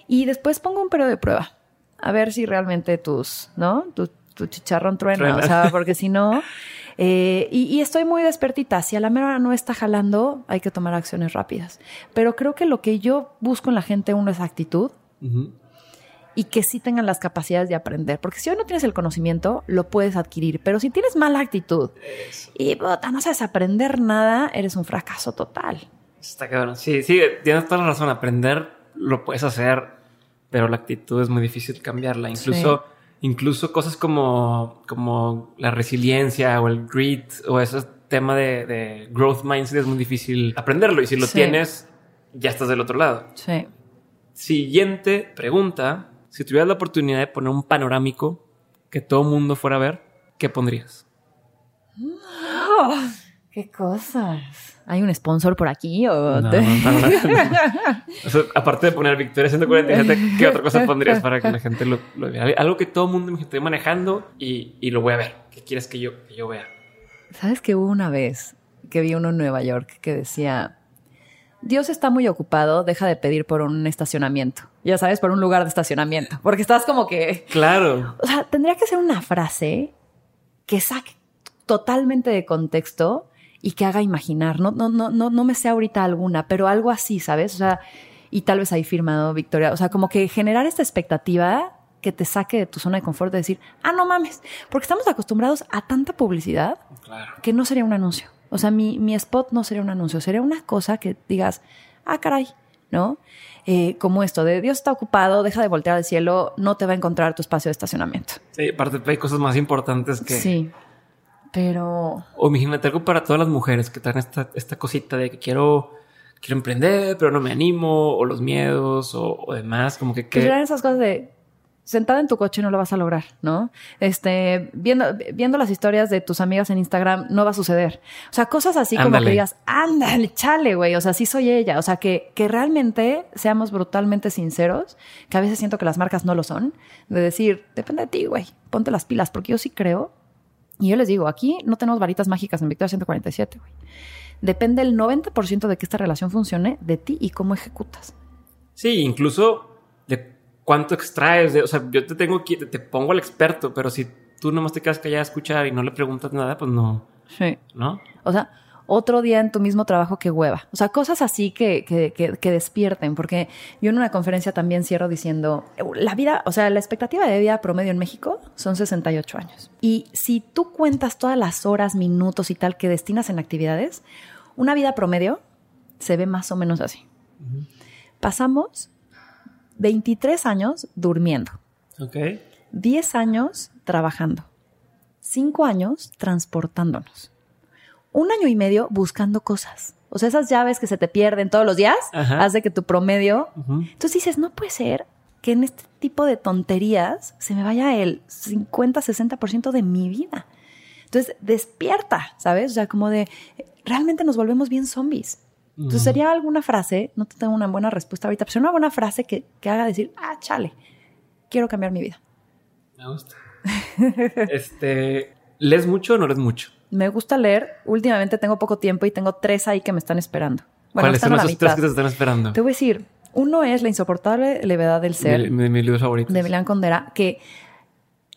Y después pongo un periodo de prueba, a ver si realmente tus, ¿no? Tu, tu chicharrón truena, o sea, porque si no... Eh, y, estoy muy despertita. Si a la mera no está jalando, hay que tomar acciones rápidas. Pero creo que lo que yo busco en la gente, uno es actitud y que sí tengan las capacidades de aprender. Porque si hoy no tienes el conocimiento, lo puedes adquirir. Pero si tienes mala actitud y no sabes aprender nada, eres un fracaso total. Está cabrón. Sí, sí, tienes toda la razón. Aprender lo puedes hacer, pero la actitud es muy difícil cambiarla. Incluso, incluso cosas como, como la resiliencia o el grit o ese tema de, growth mindset es muy difícil aprenderlo. Y si lo tienes, ya estás del otro lado. Sí. Siguiente pregunta si tuvieras la oportunidad de poner un panorámico que todo el mundo fuera a ver, ¿qué pondrías? ¡Qué cosas! ¿Hay un sponsor por aquí? O aparte de poner Victoria 147, ¿qué otra cosa pondrías para que la gente lo, vea? Algo que todo el mundo me esté manejando y, lo voy a ver. ¿Qué quieres que yo, que yo vea? ¿Sabes que hubo una vez que vi uno en Nueva York que decía Dios está muy ocupado, deja de pedir por un estacionamiento. Ya sabes, por un lugar de estacionamiento. Porque estás como que. Claro. O sea, tendría que ser una frase que saque totalmente de contexto y que haga imaginar. No, no, no, no, no me sé ahorita alguna, pero algo así, ¿sabes? O sea, y tal vez ahí firmado Victoria. O sea, como que generar esta expectativa que te saque de tu zona de confort de decir, ah, no mames, porque estamos acostumbrados a tanta publicidad que no sería un anuncio. O sea, mi, mi spot no sería un anuncio, sería una cosa que digas, ah, caray, ¿no? Eh, como esto de Dios está ocupado, deja de voltear al cielo, no te va a encontrar tu espacio de estacionamiento. Sí, aparte hay cosas más importantes que... Sí, pero... O imagínate algo para todas las mujeres que traen esta, esta cosita de que quiero, quiero emprender, pero no me animo, o los miedos, o, demás, como que... que... Pues esas cosas de sentada en tu coche no lo vas a lograr, ¿no? Este, viendo, viendo las historias de tus amigas en Instagram, no va a suceder. O sea, cosas así como que digas, ándale, chale, güey, o sea, sí soy ella. O sea, que, que realmente seamos brutalmente sinceros, que a veces siento que las marcas no lo son, de decir, depende de ti, güey, ponte las pilas, porque yo sí creo, y yo les digo, aquí no tenemos varitas mágicas en Victoria 147, güey. Depende el 90% de que esta relación funcione de ti y cómo ejecutas. Sí, incluso cuánto extraes. De, o sea, yo te tengo aquí, te, pongo al experto, pero si tú nomás te quedas callada a escuchar y no le preguntas nada, pues no. Sí. ¿No? O sea, otro día en tu mismo trabajo que hueva. O sea, cosas así que, que, que, despierten, porque yo en una conferencia también cierro diciendo, la vida, o sea, la expectativa de vida promedio en México son 68 años. Y si tú cuentas todas las horas, minutos y tal que destinas en actividades, Una vida promedio se ve más o menos así. Pasamos 23 años durmiendo. Ok. 10 años trabajando. 5 años transportándonos. Un año y medio buscando cosas. O sea, esas llaves que se te pierden todos los días, Ajá. hace que tu promedio... Entonces dices, no puede ser que en este tipo de tonterías se me vaya el 50-60% de mi vida. Entonces despierta, ¿sabes? O sea, como de, realmente nos volvemos bien zombies. Entonces sería alguna frase, no te tengo una buena respuesta ahorita, pero sería una buena frase que, que haga decir, ah, chale, quiero cambiar mi vida. Me gusta. este, ¿lees mucho o no lees mucho? Me gusta leer, últimamente tengo poco tiempo y tengo tres ahí que me están esperando. Bueno, ¿Cuáles están son esos tres que te están esperando? Te voy a decir, uno es La insoportable levedad del ser. De, de mis libros favoritos. de Milán Condera, que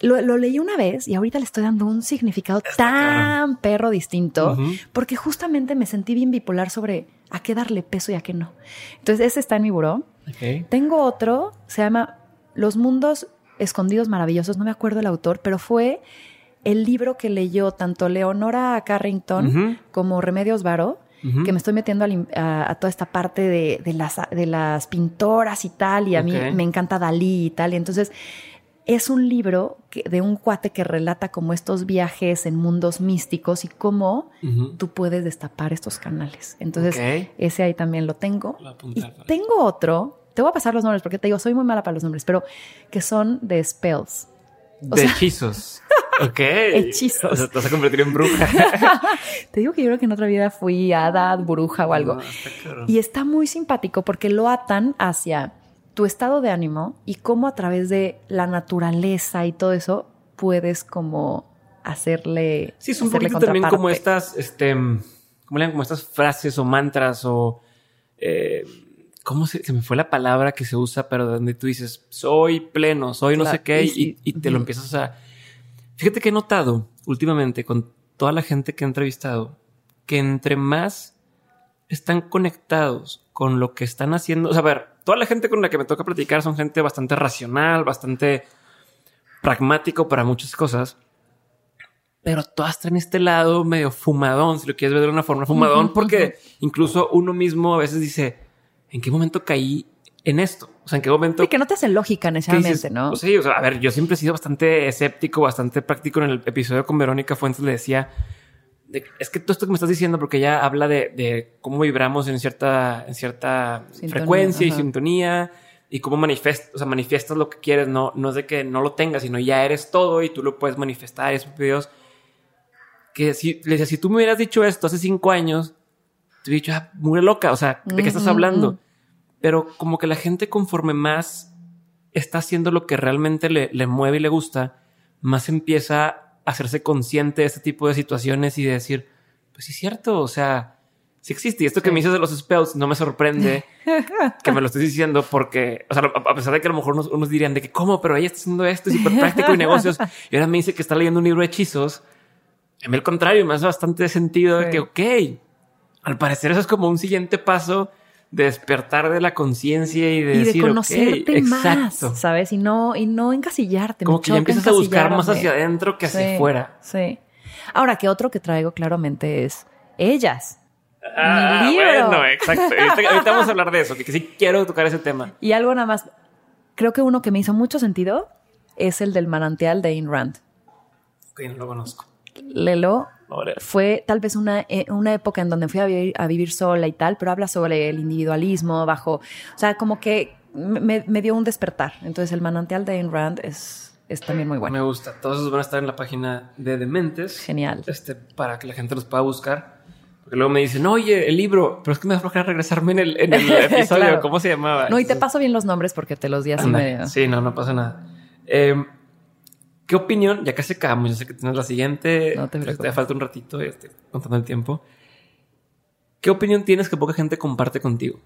lo, lo leí una vez y ahorita le estoy dando un significado tan perro distinto, Ujú. porque justamente me sentí bien bipolar sobre a qué darle peso y a qué no. Entonces, ese está en mi buró. Ok. Tengo otro, se llama Los mundos escondidos maravillosos, no me acuerdo el autor, pero fue el libro que leyó tanto Leonora Carrington como Remedios Varo, que me estoy metiendo a, a- a toda esta parte de, de las, de las pintoras y tal, y a mí me encanta Dalí y tal, y entonces es un libro que- de un cuate que relata como estos viajes en mundos místicos y cómo tú puedes destapar estos canales. Entonces, ese ahí también lo tengo. Lo Y tengo otro, te voy a pasar los nombres porque te digo, soy muy mala para los nombres, pero que son de spells. O de sea- hechizos. Ok. Hechizos. O sea, te vas a convertir en bruja. Te digo que yo creo que en otra vida fui hada, bruja o algo. No, está cabrón. Y está muy simpático porque lo atan hacia tu estado de ánimo y cómo a través de la naturaleza y todo eso puedes como hacerle Sí, es un poquito también como estas, este, ¿cómo le llaman? Como estas frases o mantras o, eh, ¿cómo se, se me fue la palabra que se usa, pero donde tú dices, soy pleno, soy no sé qué, y y, sí. y te lo empiezas a... Fíjate que he notado últimamente con toda la gente que he entrevistado, que entre más están conectados con lo que están haciendo, o sea, a ver, toda la gente con la que me toca platicar son gente bastante racional, bastante pragmático para muchas cosas pero todas traen este lado medio fumadón, si lo quieres ver de una forma fumadón, porque incluso uno mismo a veces dice, ¿en qué momento caí en esto? O sea, ¿en qué momento... Sí, que no te hace lógica necesariamente, ¿no? pues sí, o sea, a ver, yo siempre he sido bastante escéptico, bastante práctico. En el episodio con Verónica Fuentes le decía, de- es que todo esto que me estás diciendo, porque ella habla de, de cómo vibramos en cierta, en cierta Sintonía, frecuencia y sintonía y cómo manifiestas, o sea, manifiestas lo que quieres, no, no es de que no lo tengas, sino ya eres todo y tú lo puedes manifestar. Esos videos que si, le decía, si tú me hubieras dicho esto hace cinco años, te hubiera dicho, ah, muy loca, o sea, ¿de qué estás hablando? Pero como que la gente conforme más está haciendo lo que realmente le, le mueve y le gusta, más empieza hacerse consciente de este tipo de situaciones y de decir, pues sí es cierto, o sea, sí existe. Y esto que Sí. me dices de los spells no me sorprende que me lo estés diciendo porque, o sea, a pesar de que a lo mejor unos, unos dirían de que, ¿cómo? Pero ella está haciendo esto, es súper práctico y negocios. Y ahora me dice que está leyendo un libro de hechizos. A mí al contrario, me hace bastante sentido de que, ok, al parecer eso es como un siguiente paso de despertar de la conciencia y de y de decir, conocerte más, exacto. ¿sabes? Y no, y no encasillarte. Como que ya empiezas a buscar más hacia adentro que hacia afuera. Sí. Ahora, que otro que traigo claramente es ellas. Ah, libro. bueno, exacto. Ahorita, ahorita vamos a hablar de eso, que, que sí quiero tocar ese tema. Y algo nada más, creo que uno que me hizo mucho sentido es el del manantial de Ayn Rand. Ok, no lo conozco. Lelo fue tal vez una, eh, una época en donde fui a vivir, a vivir sola y tal, pero habla sobre el individualismo bajo, o sea, como que me, me dio un despertar. Entonces el manantial de Ayn Rand es, es también muy bueno. me gusta. Todos esos van a estar en la página de Dementes. Genial. Este, para que la gente los pueda buscar. Porque luego me dicen, oye, el libro, pero es que me da regresarme en el, en el episodio. Claro. ¿Cómo se llamaba? No, y te Entonces, paso bien los nombres porque te los di así medio. Sí, no, no pasa nada. Eh, ¿Qué opinión? Ya casi acabamos, yo sé que tienes la siguiente. No te Te preocupes. falta un ratito, ya estoy contando el tiempo. ¿Qué opinión tienes que poca gente comparte contigo?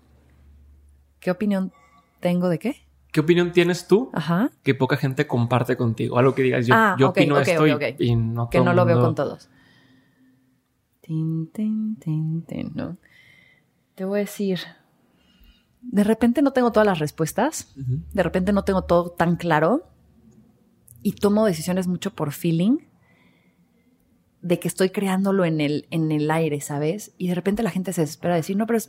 ¿Qué opinión tengo de qué? ¿Qué opinión tienes tú Ajá. que poca gente comparte contigo? Algo que digas, yo, Ah, yo ok, opino ok, esto y- ok, ok. y, no que no lo veo con todos. Tin, tin, tin, tin, ¿no? Te voy a decir, de repente no tengo todas las respuestas, de repente no tengo todo tan claro y tomo decisiones mucho por feeling. de que estoy creándolo en el, en el aire, ¿sabes? Y de repente la gente se espera decir, no, pero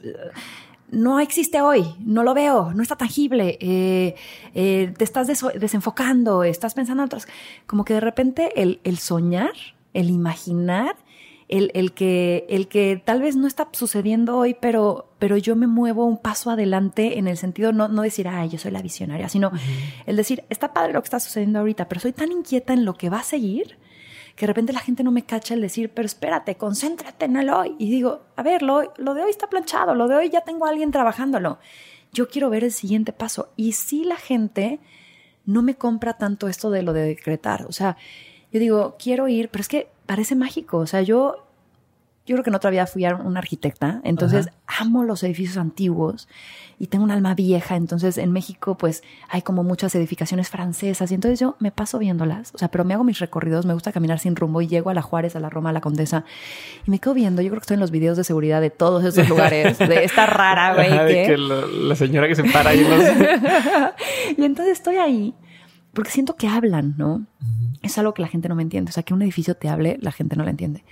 no existe hoy, no lo veo, no está tangible, eh, eh, te estás desenfocando, estás pensando en otras. Como que de repente el, el soñar, el imaginar, el, el, que, el que tal vez no está sucediendo hoy, pero, pero yo me muevo un paso adelante en el sentido no, no decir, ay, yo soy la visionaria, sino el decir, está padre lo que está sucediendo ahorita, pero soy tan inquieta en lo que va a seguir que de repente la gente no me cacha el decir, pero espérate, concéntrate en el hoy. Y digo, a ver, lo, lo de hoy está planchado, lo de hoy ya tengo a alguien trabajándolo. Yo quiero ver el siguiente paso. Y si la gente no me compra tanto esto de lo de decretar, o sea, yo digo, quiero ir, pero es que parece mágico, o sea, yo yo creo que en otra vida fui a una arquitecta, entonces amo los edificios antiguos y tengo un alma vieja, entonces en México pues hay como muchas edificaciones francesas y entonces yo me paso viéndolas, o sea, pero me hago mis recorridos, me gusta caminar sin rumbo y llego a la Juárez, a la Roma, a la Condesa y me quedo viendo, yo creo que estoy en los videos de seguridad de todos esos lugares, de esta rara, güey. que la señora que se para ahí. y entonces estoy ahí porque siento que hablan, ¿no? Es algo que la gente no me entiende, o sea, que un edificio te hable, la gente no la entiende.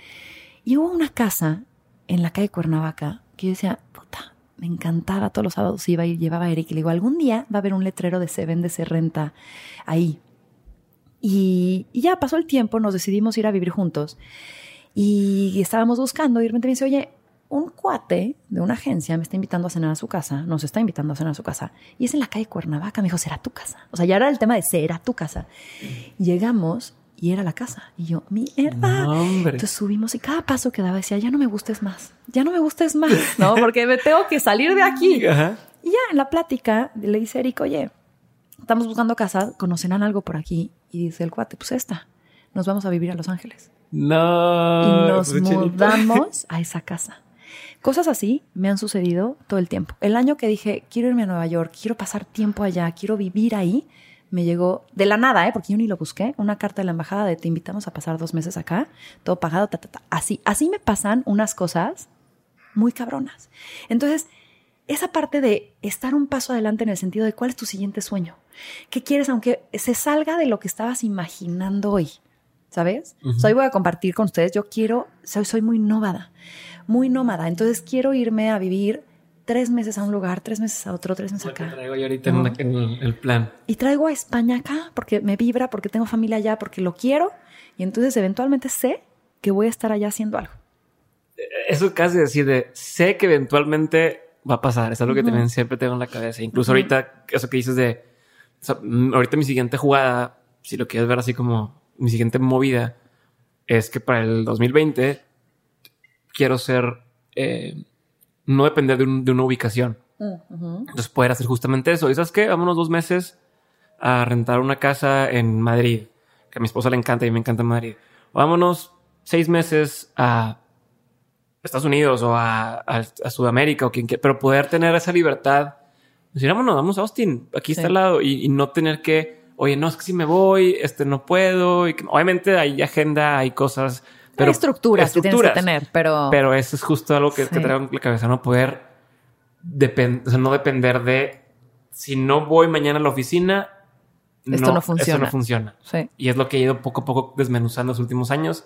Y hubo una casa en la calle Cuernavaca que yo decía, puta, me encantaba, todos los sábados iba y llevaba a Eric y le digo, algún día va a haber un letrero de se vende, se renta ahí. Y, ya pasó el tiempo, nos decidimos ir a vivir juntos y estábamos buscando y de repente me dice, oye, un cuate de una agencia me está invitando a cenar a su casa, nos está invitando a cenar a su casa, y es en la calle Cuernavaca. Me dijo, será tu casa. O sea, ya era el tema de será tu casa. Llegamos y era la casa. Y yo, mierda. Entonces subimos y cada paso que daba decía, ya no me gustes más, ya no me gustes más, ¿no? Porque me tengo que salir de aquí. Y ya en la plática le dice Eric, oye, estamos buscando casa, conocerán algo por aquí. Y dice el cuate, pues esta, nos vamos a vivir a Los Ángeles. No. Y nos pues, mudamos a esa casa. Cosas así me han sucedido todo el tiempo. El año que dije, quiero irme a Nueva York, quiero pasar tiempo allá, quiero vivir ahí, me llegó de la nada, ¿eh? porque yo ni lo busqué, una carta de la embajada de te invitamos a pasar dos meses acá, todo pagado, ta, ta, ta. Así, así me pasan unas cosas muy cabronas. Entonces, esa parte de estar un paso adelante en el sentido de cuál es tu siguiente sueño, qué quieres, aunque se salga de lo que estabas imaginando hoy, ¿sabes? Hoy voy a compartir con ustedes, yo quiero, soy, soy muy nómada, muy nómada, entonces quiero irme a vivir tres meses a un lugar, tres meses a otro, tres meses acá. traigo yo ahorita en, el plan. Y traigo a España acá porque me vibra, porque tengo familia allá, porque lo quiero. Y entonces eventualmente sé que voy a estar allá haciendo algo. Eso casi decir de sé que eventualmente va a pasar. Es algo que también siempre tengo en la cabeza. Incluso ahorita, eso que dices de mm, ahorita mi siguiente jugada, si lo quieres ver así como mi siguiente movida, es que para el 2020 quiero ser eh, no depender de, una ubicación. Entonces poder hacer justamente eso. ¿Y sabes qué? Vámonos dos meses a rentar una casa en Madrid, que a mi esposa le encanta y me encanta Madrid. vámonos seis meses a Estados Unidos o a, Sudamérica o quien quiera, pero poder tener esa libertad. Decir, vámonos, vamos a Austin, aquí está al lado y, no tener que, oye, no, es que si me voy, este no puedo. Y obviamente hay agenda, hay cosas pero, hay estructuras, que tienes que tener, pero... Pero eso es justo algo que, te traigo en la cabeza, no poder o sea, no depender de si no voy mañana a la oficina, esto no, funciona. Esto no funciona. Y es lo que he ido poco a poco desmenuzando los últimos años.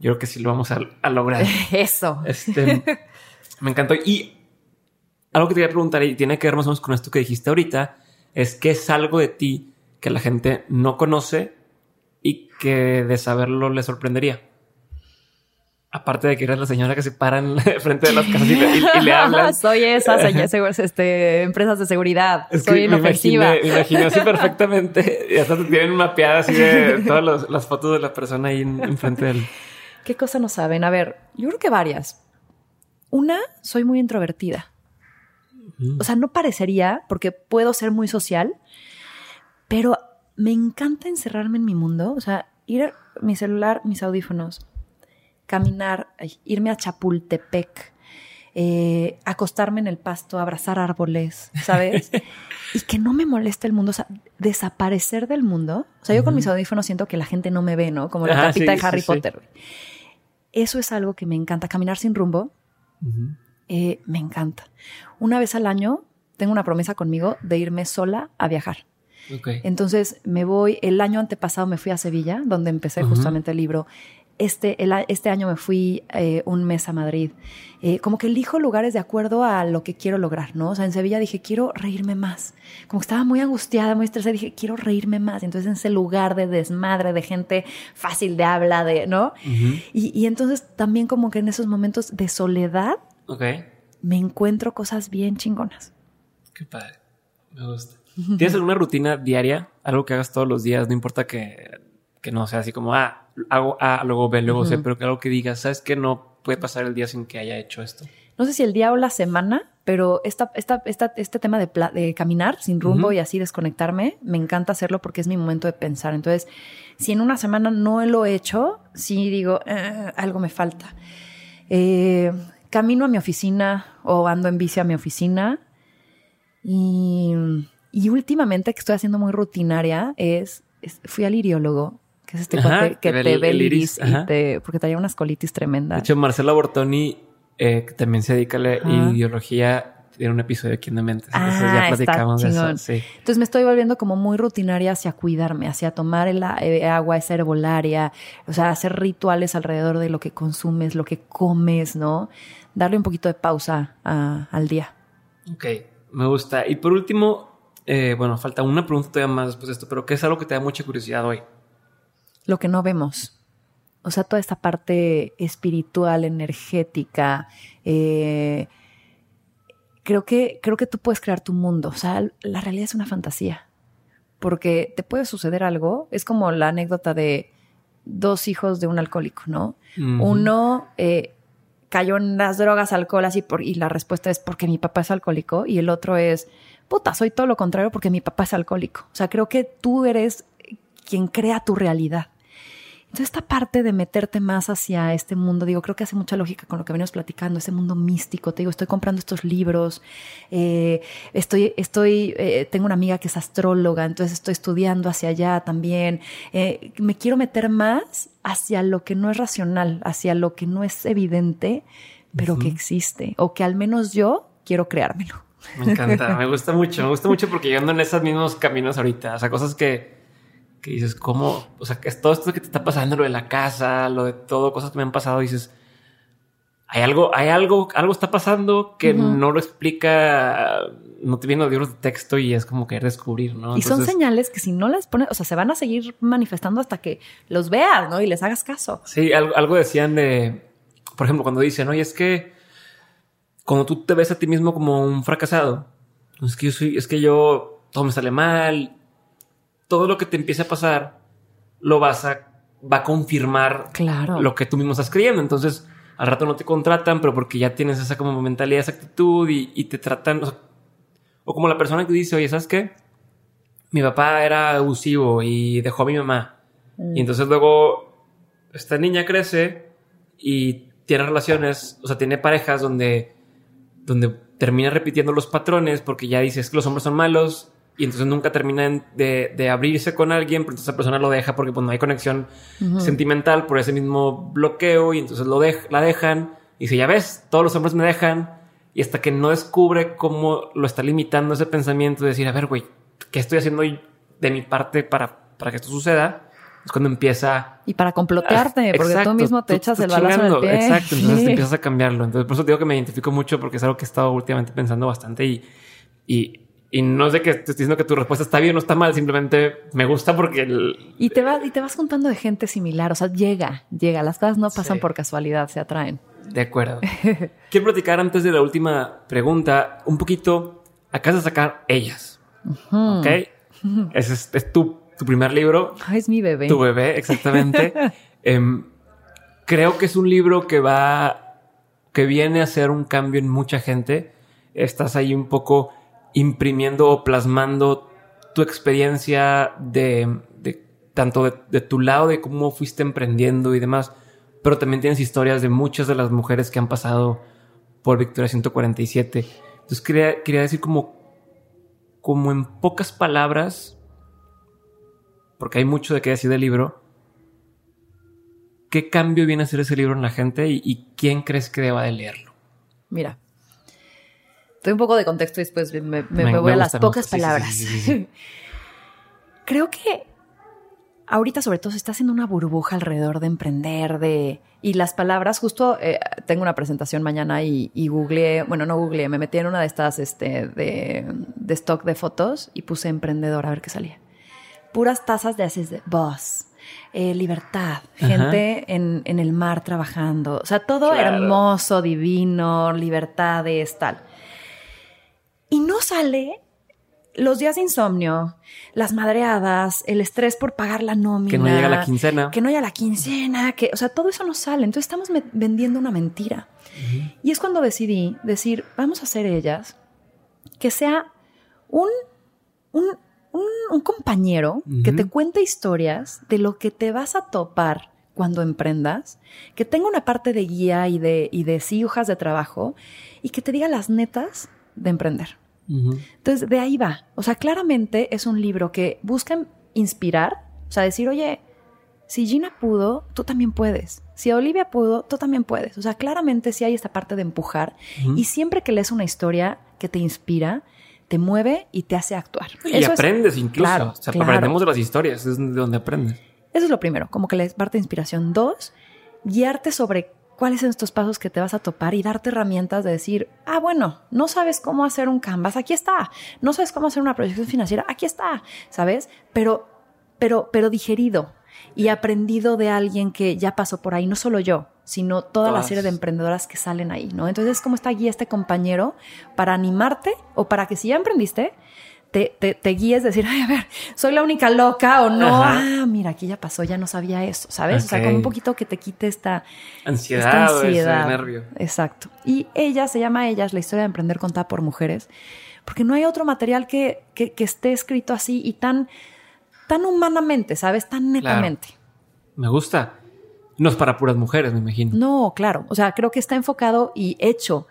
Yo creo que sí lo vamos a, lograr. Eso. Este, me encantó. Y algo que te quería preguntar y tiene que ver más o menos con esto que dijiste ahorita, es que es algo de ti que la gente no conoce y que de saberlo le sorprendería. Aparte de que eres la señora que se para en frente de las casas y le, habla. Soy esa señora, este, empresas de seguridad. Soy inofensiva. Me imaginé, así perfectamente. Y hasta te tienen mapeada así de todas las fotos de la persona ahí enfrente de él. ¿Qué cosa no saben? A ver, yo creo que varias. Una, soy muy introvertida. O sea, no parecería, porque puedo ser muy social, pero me encanta encerrarme en mi mundo. O sea, ir a mi celular, mis audífonos, caminar, irme a Chapultepec, eh, acostarme en el pasto, abrazar árboles, ¿sabes? y que no me moleste el mundo, o sea, desaparecer del mundo. O sea, yo con mis audífonos siento que la gente no me ve, ¿no? Como la capita de Harry Potter. Eso es algo que me encanta. Caminar sin rumbo, eh, me encanta. Una vez al año tengo una promesa conmigo de irme sola a viajar. Entonces me voy, el año antepasado me fui a Sevilla, donde empecé justamente el libro este, este año me fui eh, un mes a Madrid. Eh, como que elijo lugares de acuerdo a lo que quiero lograr, ¿no? O sea, en Sevilla dije, quiero reírme más. Como que estaba muy angustiada, muy estresada, dije, quiero reírme más. Entonces, en ese lugar de desmadre, de gente fácil de habla, de, ¿no? y, y, entonces también como que en esos momentos de soledad, me encuentro cosas bien chingonas. Qué padre. Me gusta. ¿Tienes alguna rutina diaria? Algo que hagas todos los días, no importa que, que no sea así como, ah, hago A, luego B, luego C, pero que algo que digas, ¿sabes que no puede pasar el día sin que haya hecho esto? No sé si el día o la semana, pero esta, esta, esta, este tema de, de, caminar sin rumbo y así desconectarme, me encanta hacerlo porque es mi momento de pensar. Entonces, si en una semana no lo he hecho, sí digo, eh, algo me falta. Eh, camino a mi oficina o ando en bici a mi oficina y y últimamente que estoy haciendo muy rutinaria es, fui al iriólogo, que es este que te ve el iris, y te, porque traía unas colitis tremendas. De hecho, Marcela Bortoni, eh, que también se dedica a la ideología, tiene un episodio aquí en la mente. Entonces ya ah, platicamos de eso. Entonces me estoy volviendo como muy rutinaria hacia cuidarme, hacia tomar el eh, agua, esa herbolaria, o sea, hacer rituales alrededor de lo que consumes, lo que comes, ¿no? Darle un poquito de pausa al día. Ok, me gusta. Y por último, eh, bueno, falta una pregunta todavía más después de esto, pero ¿qué es algo que te da mucha curiosidad hoy? Lo que no vemos. O sea, toda esta parte espiritual, energética. Eh, creo, que, creo que tú puedes crear tu mundo. O sea, la realidad es una fantasía. Porque te puede suceder algo. Es como la anécdota de dos hijos de un alcohólico, ¿no? Uno eh, cayó en las drogas, alcohol, así, por, y la respuesta es porque mi papá es alcohólico. Y el otro es puta, soy todo lo contrario porque mi papá es alcohólico. O sea, creo que tú eres quien crea tu realidad. Entonces, esta parte de meterte más hacia este mundo, digo, creo que hace mucha lógica con lo que venimos platicando, ese mundo místico. Te digo, estoy comprando estos libros, eh, estoy, estoy, eh, tengo una amiga que es astróloga, entonces estoy estudiando hacia allá también. Eh, me quiero meter más hacia lo que no es racional, hacia lo que no es evidente, pero que existe, o que al menos yo quiero creármelo. Me encanta, me gusta mucho, me gusta mucho porque yo ando en esos mismos caminos ahorita, o sea, cosas que, que dices, ¿cómo? O sea, que es todo esto que te está pasando, lo de la casa, lo de todo, cosas que me han pasado, dices, hay algo, hay algo, algo está pasando que no lo explica, no te vienen los libros de texto y es como querer descubrir, ¿no? y son señales que si no las pones, o sea, se van a seguir manifestando hasta que los veas, ¿no? Y les hagas caso. Sí, algo, algo decían de, por ejemplo, cuando dicen, oye, es que cuando tú te ves a ti mismo como un fracasado, es que yo soy, es que yo todo me sale mal, todo lo que te empiece a pasar lo vas a va a confirmar claro. lo que tú mismo estás creyendo. Entonces, al rato no te contratan, pero porque ya tienes esa como mentalidad, esa actitud y, te tratan, o, como la persona que dice, oye, ¿sabes qué? Mi papá era abusivo y dejó a mi mamá. Y mm. entonces luego esta niña crece y tiene relaciones, o sea, tiene parejas donde donde termina repitiendo los patrones porque ya dices que los hombres son malos y entonces nunca terminan de, abrirse con alguien, pero entonces esa persona lo deja porque pues, no hay conexión sentimental por ese mismo bloqueo y entonces lo la dejan y dice, ya ves, todos los hombres me dejan y hasta que no descubre cómo lo está limitando ese pensamiento de decir, a ver, güey, ¿qué estoy haciendo de mi parte para, para que esto suceda? Es cuando empieza. Y para complotearte, porque tú mismo te echas el balazo en el pie. Exacto, entonces empiezas a cambiarlo. Entonces, por eso digo que me identifico mucho porque es algo que he estado últimamente pensando bastante y, y, y no sé que te estoy diciendo que tu respuesta está bien o está mal, simplemente me gusta porque. El... Y te vas, y te vas juntando de gente similar. O sea, llega, llega. Las cosas no pasan por casualidad, se atraen. De acuerdo. Quiero platicar antes de la última pregunta un poquito. Acá de sacar ellas. Ok. Ese es, es tu tu primer libro. es mi bebé. Tu bebé, exactamente. Em, creo que es un libro que va, que viene a hacer un cambio en mucha gente. Estás ahí un poco imprimiendo o plasmando tu experiencia de, tanto de, de, tu lado, de cómo fuiste emprendiendo y demás, pero también tienes historias de muchas de las mujeres que han pasado por Victoria 147. Entonces quería, quería decir como, como en pocas palabras, porque hay mucho de qué decir del libro. ¿Qué cambio viene a hacer ese libro en la gente y, quién crees que deba de leerlo? Mira, doy un poco de contexto y después me, voy a las pocas palabras. Creo que ahorita sobre todo se está haciendo una burbuja alrededor de emprender, de... Y las palabras, justo eh, tengo una presentación mañana y, y googleé, bueno, no googleé, me metí en una de estas este, de, de stock de fotos y puse emprendedor a ver qué salía. Puras tazas de así de boss, eh, libertad, gente en, en, el mar trabajando, o sea, todo hermoso, divino, libertades, tal. Y no sale los días de insomnio, las madreadas, el estrés por pagar la nómina. Que no llega la quincena. Que no llega la quincena, que, o sea, todo eso no sale. Entonces estamos vendiendo una mentira. Y es cuando decidí decir, vamos a hacer ellas que sea un, un, un, compañero que te cuente historias de lo que te vas a topar cuando emprendas, que tenga una parte de guía y de, y de sí hojas de trabajo y que te diga las netas de emprender. Entonces, de ahí va. O sea, claramente es un libro que busca inspirar, o sea, decir, oye, si Gina pudo, tú también puedes. Si Olivia pudo, tú también puedes. O sea, claramente sí hay esta parte de empujar. Y siempre que lees una historia que te inspira, te mueve y te hace actuar. Y aprendes incluso. o sea, aprendemos de las historias, es de donde aprendes. Eso es lo primero, como que lees parte de inspiración. Dos, guiarte sobre cuáles son estos pasos que te vas a topar y darte herramientas de decir, ah, bueno, no sabes cómo hacer un canvas, aquí está. No sabes cómo hacer una proyección financiera, aquí está, ¿sabes? Pero, pero, pero digerido y aprendido de alguien que ya pasó por ahí, no solo yo, sino toda la serie de emprendedoras que salen ahí, ¿no? Entonces es como está guía este compañero para animarte o para que si ya emprendiste, te, te, te, guíes, decir, ay, a ver, soy la única loca o no. Ah, mira, aquí ya pasó, ya no sabía eso, ¿sabes? O sea, con un poquito que te quite esta ansiedad, esta ansiedad. nervio. Exacto. Y ella, se llama Ellas, la historia de emprender contada por mujeres, porque no hay otro material que, que, esté escrito así y tan, tan humanamente, ¿sabes? Tan netamente. Me gusta. No es para puras mujeres, me imagino. No, claro. O sea, creo que está enfocado y hecho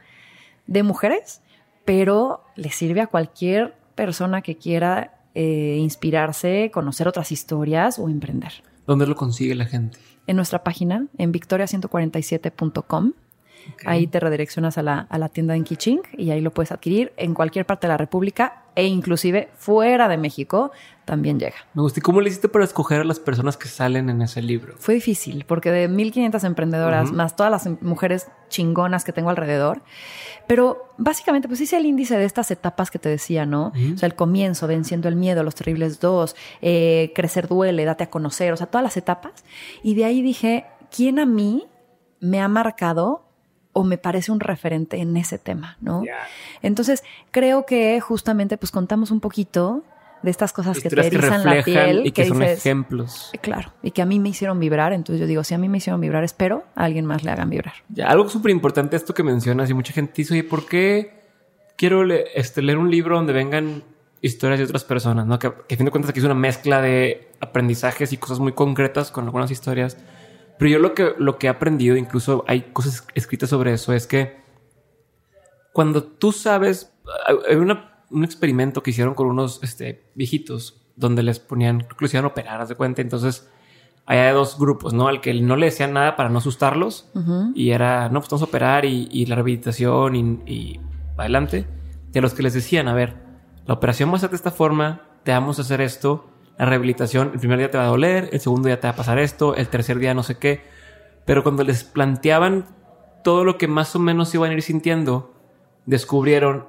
de mujeres, pero le sirve a cualquier persona que quiera eh, inspirarse, conocer otras historias o emprender. ¿Dónde lo consigue la gente? En nuestra página, en victoria147.com. Ahí te redireccionas a la, a la tienda en Kiching y ahí lo puedes adquirir en cualquier parte de la República e inclusive fuera de México también llega. Me gusta. ¿Y cómo le hiciste para escoger a las personas que salen en ese libro? Fue difícil porque de 1500 emprendedoras más todas las mujeres chingonas que tengo alrededor, pero básicamente pues hice el índice de estas etapas que te decía, ¿no? O sea, el comienzo, venciendo el miedo, los terribles dos, eh, crecer duele, date a conocer, o sea, todas las etapas. Y de ahí dije, ¿quién a mí me ha marcado o me parece un referente en ese tema, ¿no? Entonces, creo que justamente pues contamos un poquito de estas cosas que te erizan la piel. Y que, son ejemplos. Claro, y que a mí me hicieron vibrar. Entonces yo digo, si a mí me hicieron vibrar, espero a alguien más le hagan vibrar. Ya, algo súper importante esto que mencionas y mucha gente dice, oye, ¿por qué quiero este, leer un libro donde vengan historias de otras personas? ¿no? Que, que a fin de cuentas aquí es una mezcla de aprendizajes y cosas muy concretas con algunas historias. Pero yo lo que, lo que he aprendido, incluso hay cosas escritas sobre eso, es que cuando tú sabes, hay un experimento que hicieron con unos este, viejitos donde les ponían, creo que los iban a operar, haz de cuenta. Entonces, hay dos grupos, ¿no? Al que no le decían nada para no asustarlos y era, no, pues vamos a operar y, la rehabilitación y, y, adelante. Y a los que les decían, a ver, la operación va a ser de esta forma, te vamos a hacer esto la rehabilitación, el primer día te va a doler, el segundo día te va a pasar esto, el tercer día no sé qué. Pero cuando les planteaban todo lo que más o menos iban a ir sintiendo, descubrieron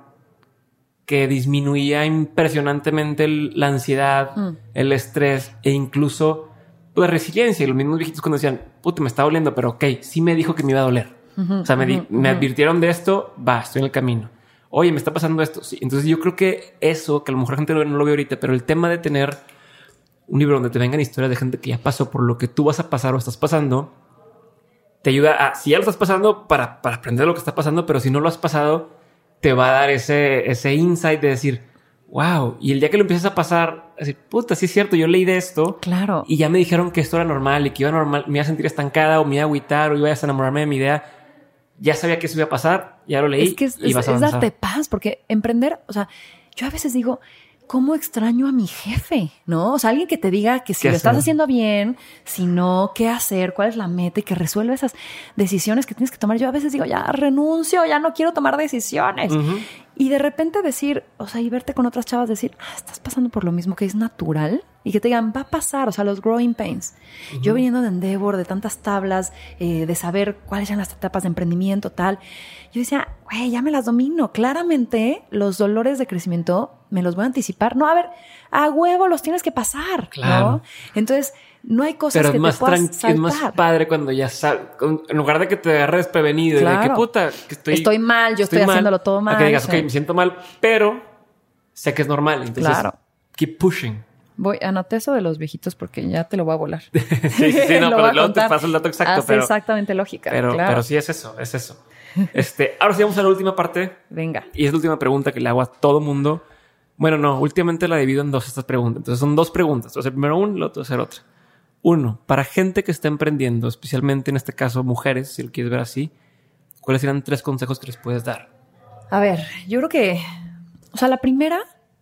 que disminuía impresionantemente la ansiedad, mm. el estrés e incluso la resiliencia. Y los mismos viejitos cuando decían, puta, me está doliendo, pero ok, sí me dijo que me iba a doler. o sea, me, me, advirtieron de esto, va, estoy en el camino. Oye, me está pasando esto. Sí. Entonces yo creo que eso, que a lo mejor la gente no lo ve ahorita, pero el tema de tener un libro donde te vengan historias de gente que ya pasó por lo que tú vas a pasar o estás pasando, te ayuda a, si ya lo estás pasando, para, para aprender lo que está pasando, pero si no lo has pasado, te va a dar ese, ese insight de decir, wow, y el día que lo empiezas a pasar, decir, puta, sí es cierto, yo leí de esto. Claro. Y ya me dijeron que esto era normal y que iba normal, me iba a sentir estancada o me iba a agüitar o iba a enamorarme de mi idea. Ya sabía que eso iba a pasar, ya lo leí. Es que es, y vas a es darte paz, porque emprender, o sea, yo a veces digo, ¿cómo extraño a mi jefe? ¿No? O sea, alguien que te diga que si lo estás haciendo bien, si no, qué hacer, cuál es la meta y que resuelva esas decisiones que tienes que tomar. Yo a veces digo, ya renuncio, ya no quiero tomar decisiones. Y de repente decir, o sea, y verte con otras chavas decir, ah, estás pasando por lo mismo que es natural. y que te digan, va a pasar, o sea, los growing pains. Yo viniendo de Endeavor, de tantas tablas, eh, de saber cuáles eran las etapas de emprendimiento, tal, yo decía, güey, ya me las domino. Claramente los dolores de crecimiento me los voy a anticipar. No, a ver, a huevo los tienes que pasar, ¿no? Entonces, no hay cosas que más te puedas tranqui- es más padre cuando ya sabes, en lugar de que te agarres prevenido y de que puta, que estoy, Estoy mal, yo estoy haciéndolo todo a mal, que digas, sí. ok, me siento mal, pero sé que es normal. Entonces, Claro. keep pushing. Voy, anoté eso de los viejitos porque ya te lo voy a volar. sí, sí, sí, no, Lo pero luego te paso el dato exacto, Hace pero, exactamente lógica. pero, claro. pero sí es eso, es eso. Este, ahora sí vamos a la última parte Venga. y es la última pregunta que le hago a todo mundo. Bueno, no, últimamente la divido en dos estas preguntas. Entonces son dos preguntas. Entonces, primero una y la otra hacer otra. Uno, para gente que está emprendiendo, especialmente en este caso mujeres, si lo quieres ver así, ¿cuáles serían tres consejos que les puedes dar? A ver, yo creo que, o sea, la primera,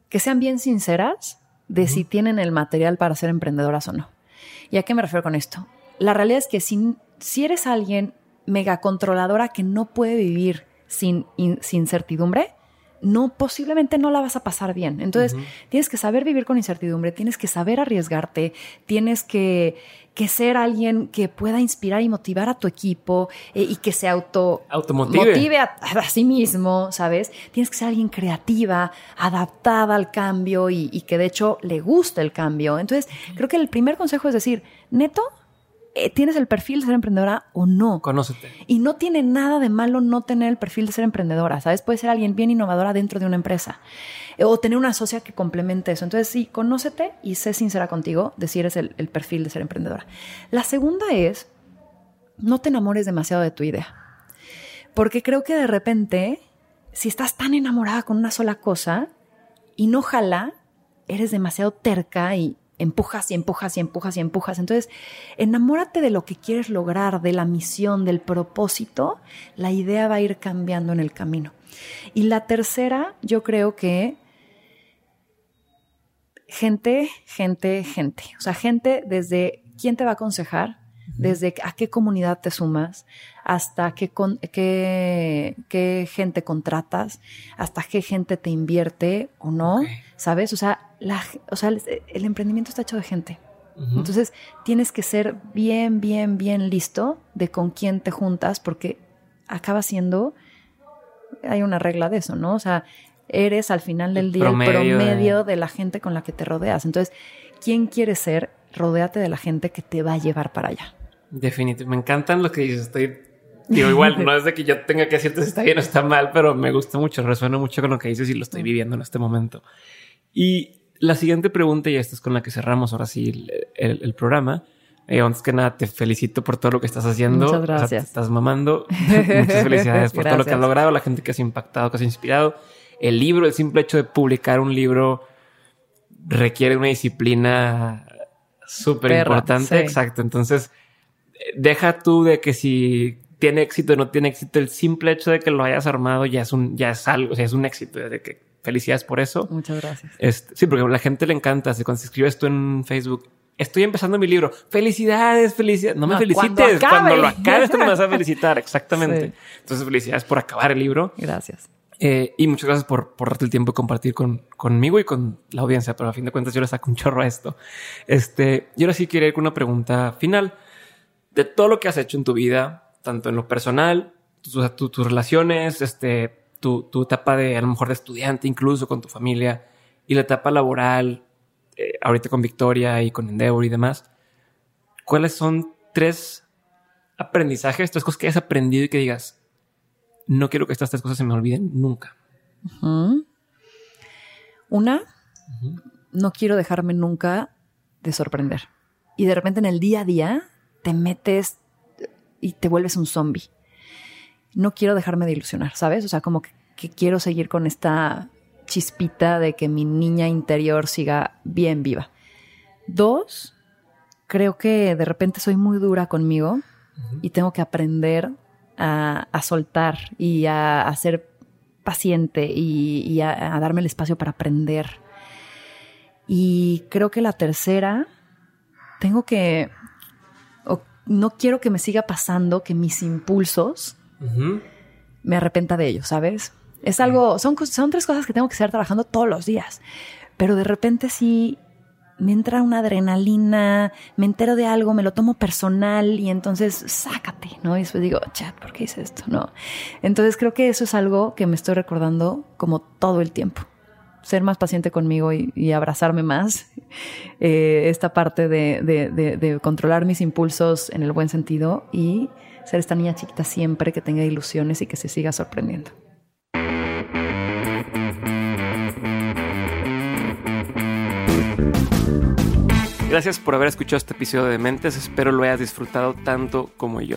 que sean bien sinceras de si tienen el material para ser emprendedoras o no. ¿Y a qué me refiero con esto? La realidad es que si, si eres alguien mega controladora que no puede vivir sin, in- sin certidumbre, no, posiblemente no la vas a pasar bien. Entonces, tienes que saber vivir con incertidumbre, tienes que saber arriesgarte, tienes que, que ser alguien que pueda inspirar y motivar a tu equipo eh, y que se auto Automotive. motive a, a sí mismo, ¿sabes? Tienes que ser alguien creativa, adaptada al cambio y, y que de hecho le guste el cambio. Entonces, creo que el primer consejo es decir, neto, ¿tienes el perfil de ser emprendedora o no? Conócete. Y no tiene nada de malo no tener el perfil de ser emprendedora, ¿sabes? Puede ser alguien bien innovadora dentro de una empresa eh, o tener una socia que complemente eso. Entonces, sí, conócete y sé sincera contigo de si eres el, el perfil de ser emprendedora. La segunda es, no te enamores demasiado de tu idea. Porque creo que de repente, si estás tan enamorada con una sola cosa y no jala, eres demasiado terca y empujas y empujas y empujas y empujas. Entonces, enamórate de lo que quieres lograr, de la misión, del propósito. La idea va a ir cambiando en el camino. Y la tercera, yo creo que gente, gente, gente. O sea, gente desde quién te va a aconsejar, desde a qué comunidad te sumas, hasta qué, con- qué, qué gente contratas, hasta qué gente te invierte o no. ¿Sabes? O sea, la, o sea el, el emprendimiento está hecho de gente. Entonces, tienes que ser bien, bien, bien listo de con quién te juntas, porque acaba siendo, hay una regla de eso, ¿no? O sea, eres al final del El día promedio el promedio de... la gente con la que te rodeas. Entonces, ¿quién quieres ser? Rodéate de la gente que te va a llevar para allá. Definitivo. Me encantan lo que dices. Estoy. Digo, igual, no es de que yo tenga que decirte si está bien o está mal, pero me gusta mucho, resuena mucho con lo que dices y lo estoy viviendo en este momento. Y la siguiente pregunta, y esta es con la que cerramos ahora sí el, el- el programa. Eh, antes que nada, te felicito por todo lo que estás haciendo. Muchas O sea, gracias. te estás mamando. Muchas felicidades por todo lo que has logrado, la gente que has impactado, que has inspirado. El libro, el simple hecho de publicar un libro requiere una disciplina súper importante. sí. Exacto. Entonces, deja tú de que si tiene éxito o no tiene éxito, el simple hecho de que lo hayas armado ya es un, ya es algo, o sea, es un éxito, de que felicidades por eso. Muchas gracias. Este, sí, porque a la gente le encanta, así, cuando se escribes tú en Facebook, estoy empezando mi libro, felicidades, felicidades, no me No, felicites, cuando lo acabes cuando me vas a felicitar, exactamente. Sí. Entonces, felicidades por acabar el libro. Gracias. Eh, y muchas gracias por, por darte el tiempo de compartir con, conmigo y con la audiencia, pero a fin de cuentas yo le saco un chorro a esto. Este, y ahora sí quiero ir con una pregunta final. De todo lo que has hecho en tu vida, tanto en lo personal, tus, tu- tus relaciones, este, tu, tu etapa de a lo mejor de estudiante, incluso con tu familia, y la etapa laboral, eh, ahorita con Victoria y con Endeavor y demás, ¿cuáles son tres aprendizajes, tres cosas que hayas aprendido y que digas, no quiero que estas tres cosas se me olviden nunca? Una, no quiero dejarme nunca de sorprender. Y de repente en el día a día te metes y te vuelves un zombie. No quiero dejarme de ilusionar, ¿sabes? O sea, como que, que quiero seguir con esta chispita de que mi niña interior siga bien viva. Dos, creo que de repente soy muy dura conmigo y tengo que aprender a, a soltar y a, a ser paciente y, y a, a darme el espacio para aprender. Y creo que la tercera, tengo que, o no quiero que me siga pasando que mis impulsos Me arrepenta de ellos, ¿sabes? Es algo, son, son tres cosas que tengo que estar trabajando todos los días, pero de repente sí me entra una adrenalina, me entero de algo, me lo tomo personal y entonces sácate, ¿no? Y después digo, chat, ¿por qué hice esto? No. Entonces creo que eso es algo que me estoy recordando como todo el tiempo. Ser más paciente conmigo y, abrazarme más. Eh, esta parte de, de controlar mis impulsos en el buen sentido y ser esta niña chiquita siempre que tenga ilusiones y que se siga sorprendiendo. Gracias por haber escuchado este episodio de Mentes, espero lo hayas disfrutado tanto como yo.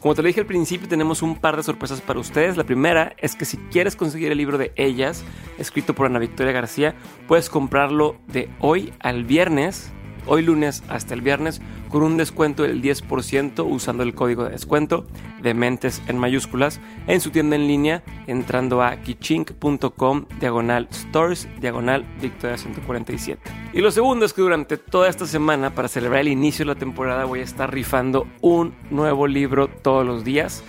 Como te lo dije al principio, tenemos un par de sorpresas para ustedes. La primera es que si quieres conseguir el libro de Ellas, escrito por Ana Victoria García, puedes comprarlo de hoy al viernes hoy lunes hasta el viernes con un descuento del 10% usando el código de descuento de mentes en mayúsculas en su tienda en línea entrando a kichink.com diagonal stores diagonal victoria 147. Y lo segundo es que durante toda esta semana para celebrar el inicio de la temporada voy a estar rifando un nuevo libro todos los días.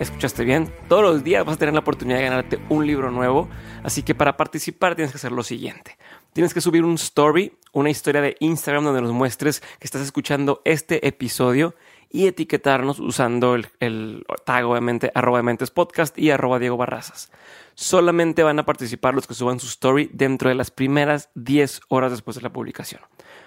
¿Escuchaste bien? Todos los días vas a tener la oportunidad de ganarte un libro nuevo, así que para participar tienes que hacer lo siguiente. Tienes que subir un story, una historia de Instagram donde nos muestres que estás escuchando este episodio y etiquetarnos usando el, tag, obviamente, arroba mentes podcast y arroba Diego Barrazas. Solamente van a participar los que suban su story dentro de las primeras 10 horas después de la publicación.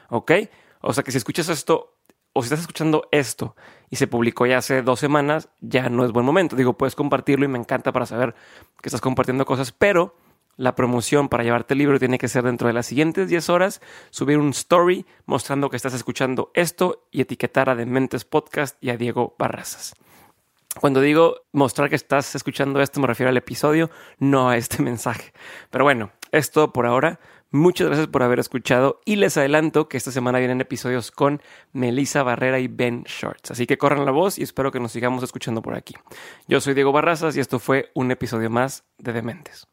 ¿Ok? O sea que si escuchas esto o si estás escuchando esto y se publicó ya hace dos semanas, ya no es buen momento. Digo, puedes compartirlo y me encanta para saber que estás compartiendo cosas, pero la promoción para llevarte el libro tiene que ser dentro de las siguientes 10 horas, subir un story mostrando que estás escuchando esto y etiquetar a Dementes Podcast y a Diego Barrazas. Cuando digo mostrar que estás escuchando esto, me refiero al episodio, no a este mensaje. Pero bueno, es todo por ahora. Muchas gracias por haber escuchado y les adelanto que esta semana vienen episodios con Melissa Barrera y Ben Shorts. Así que corran la voz y espero que nos sigamos escuchando por aquí. Yo soy Diego Barrazas y esto fue un episodio más de Dementes.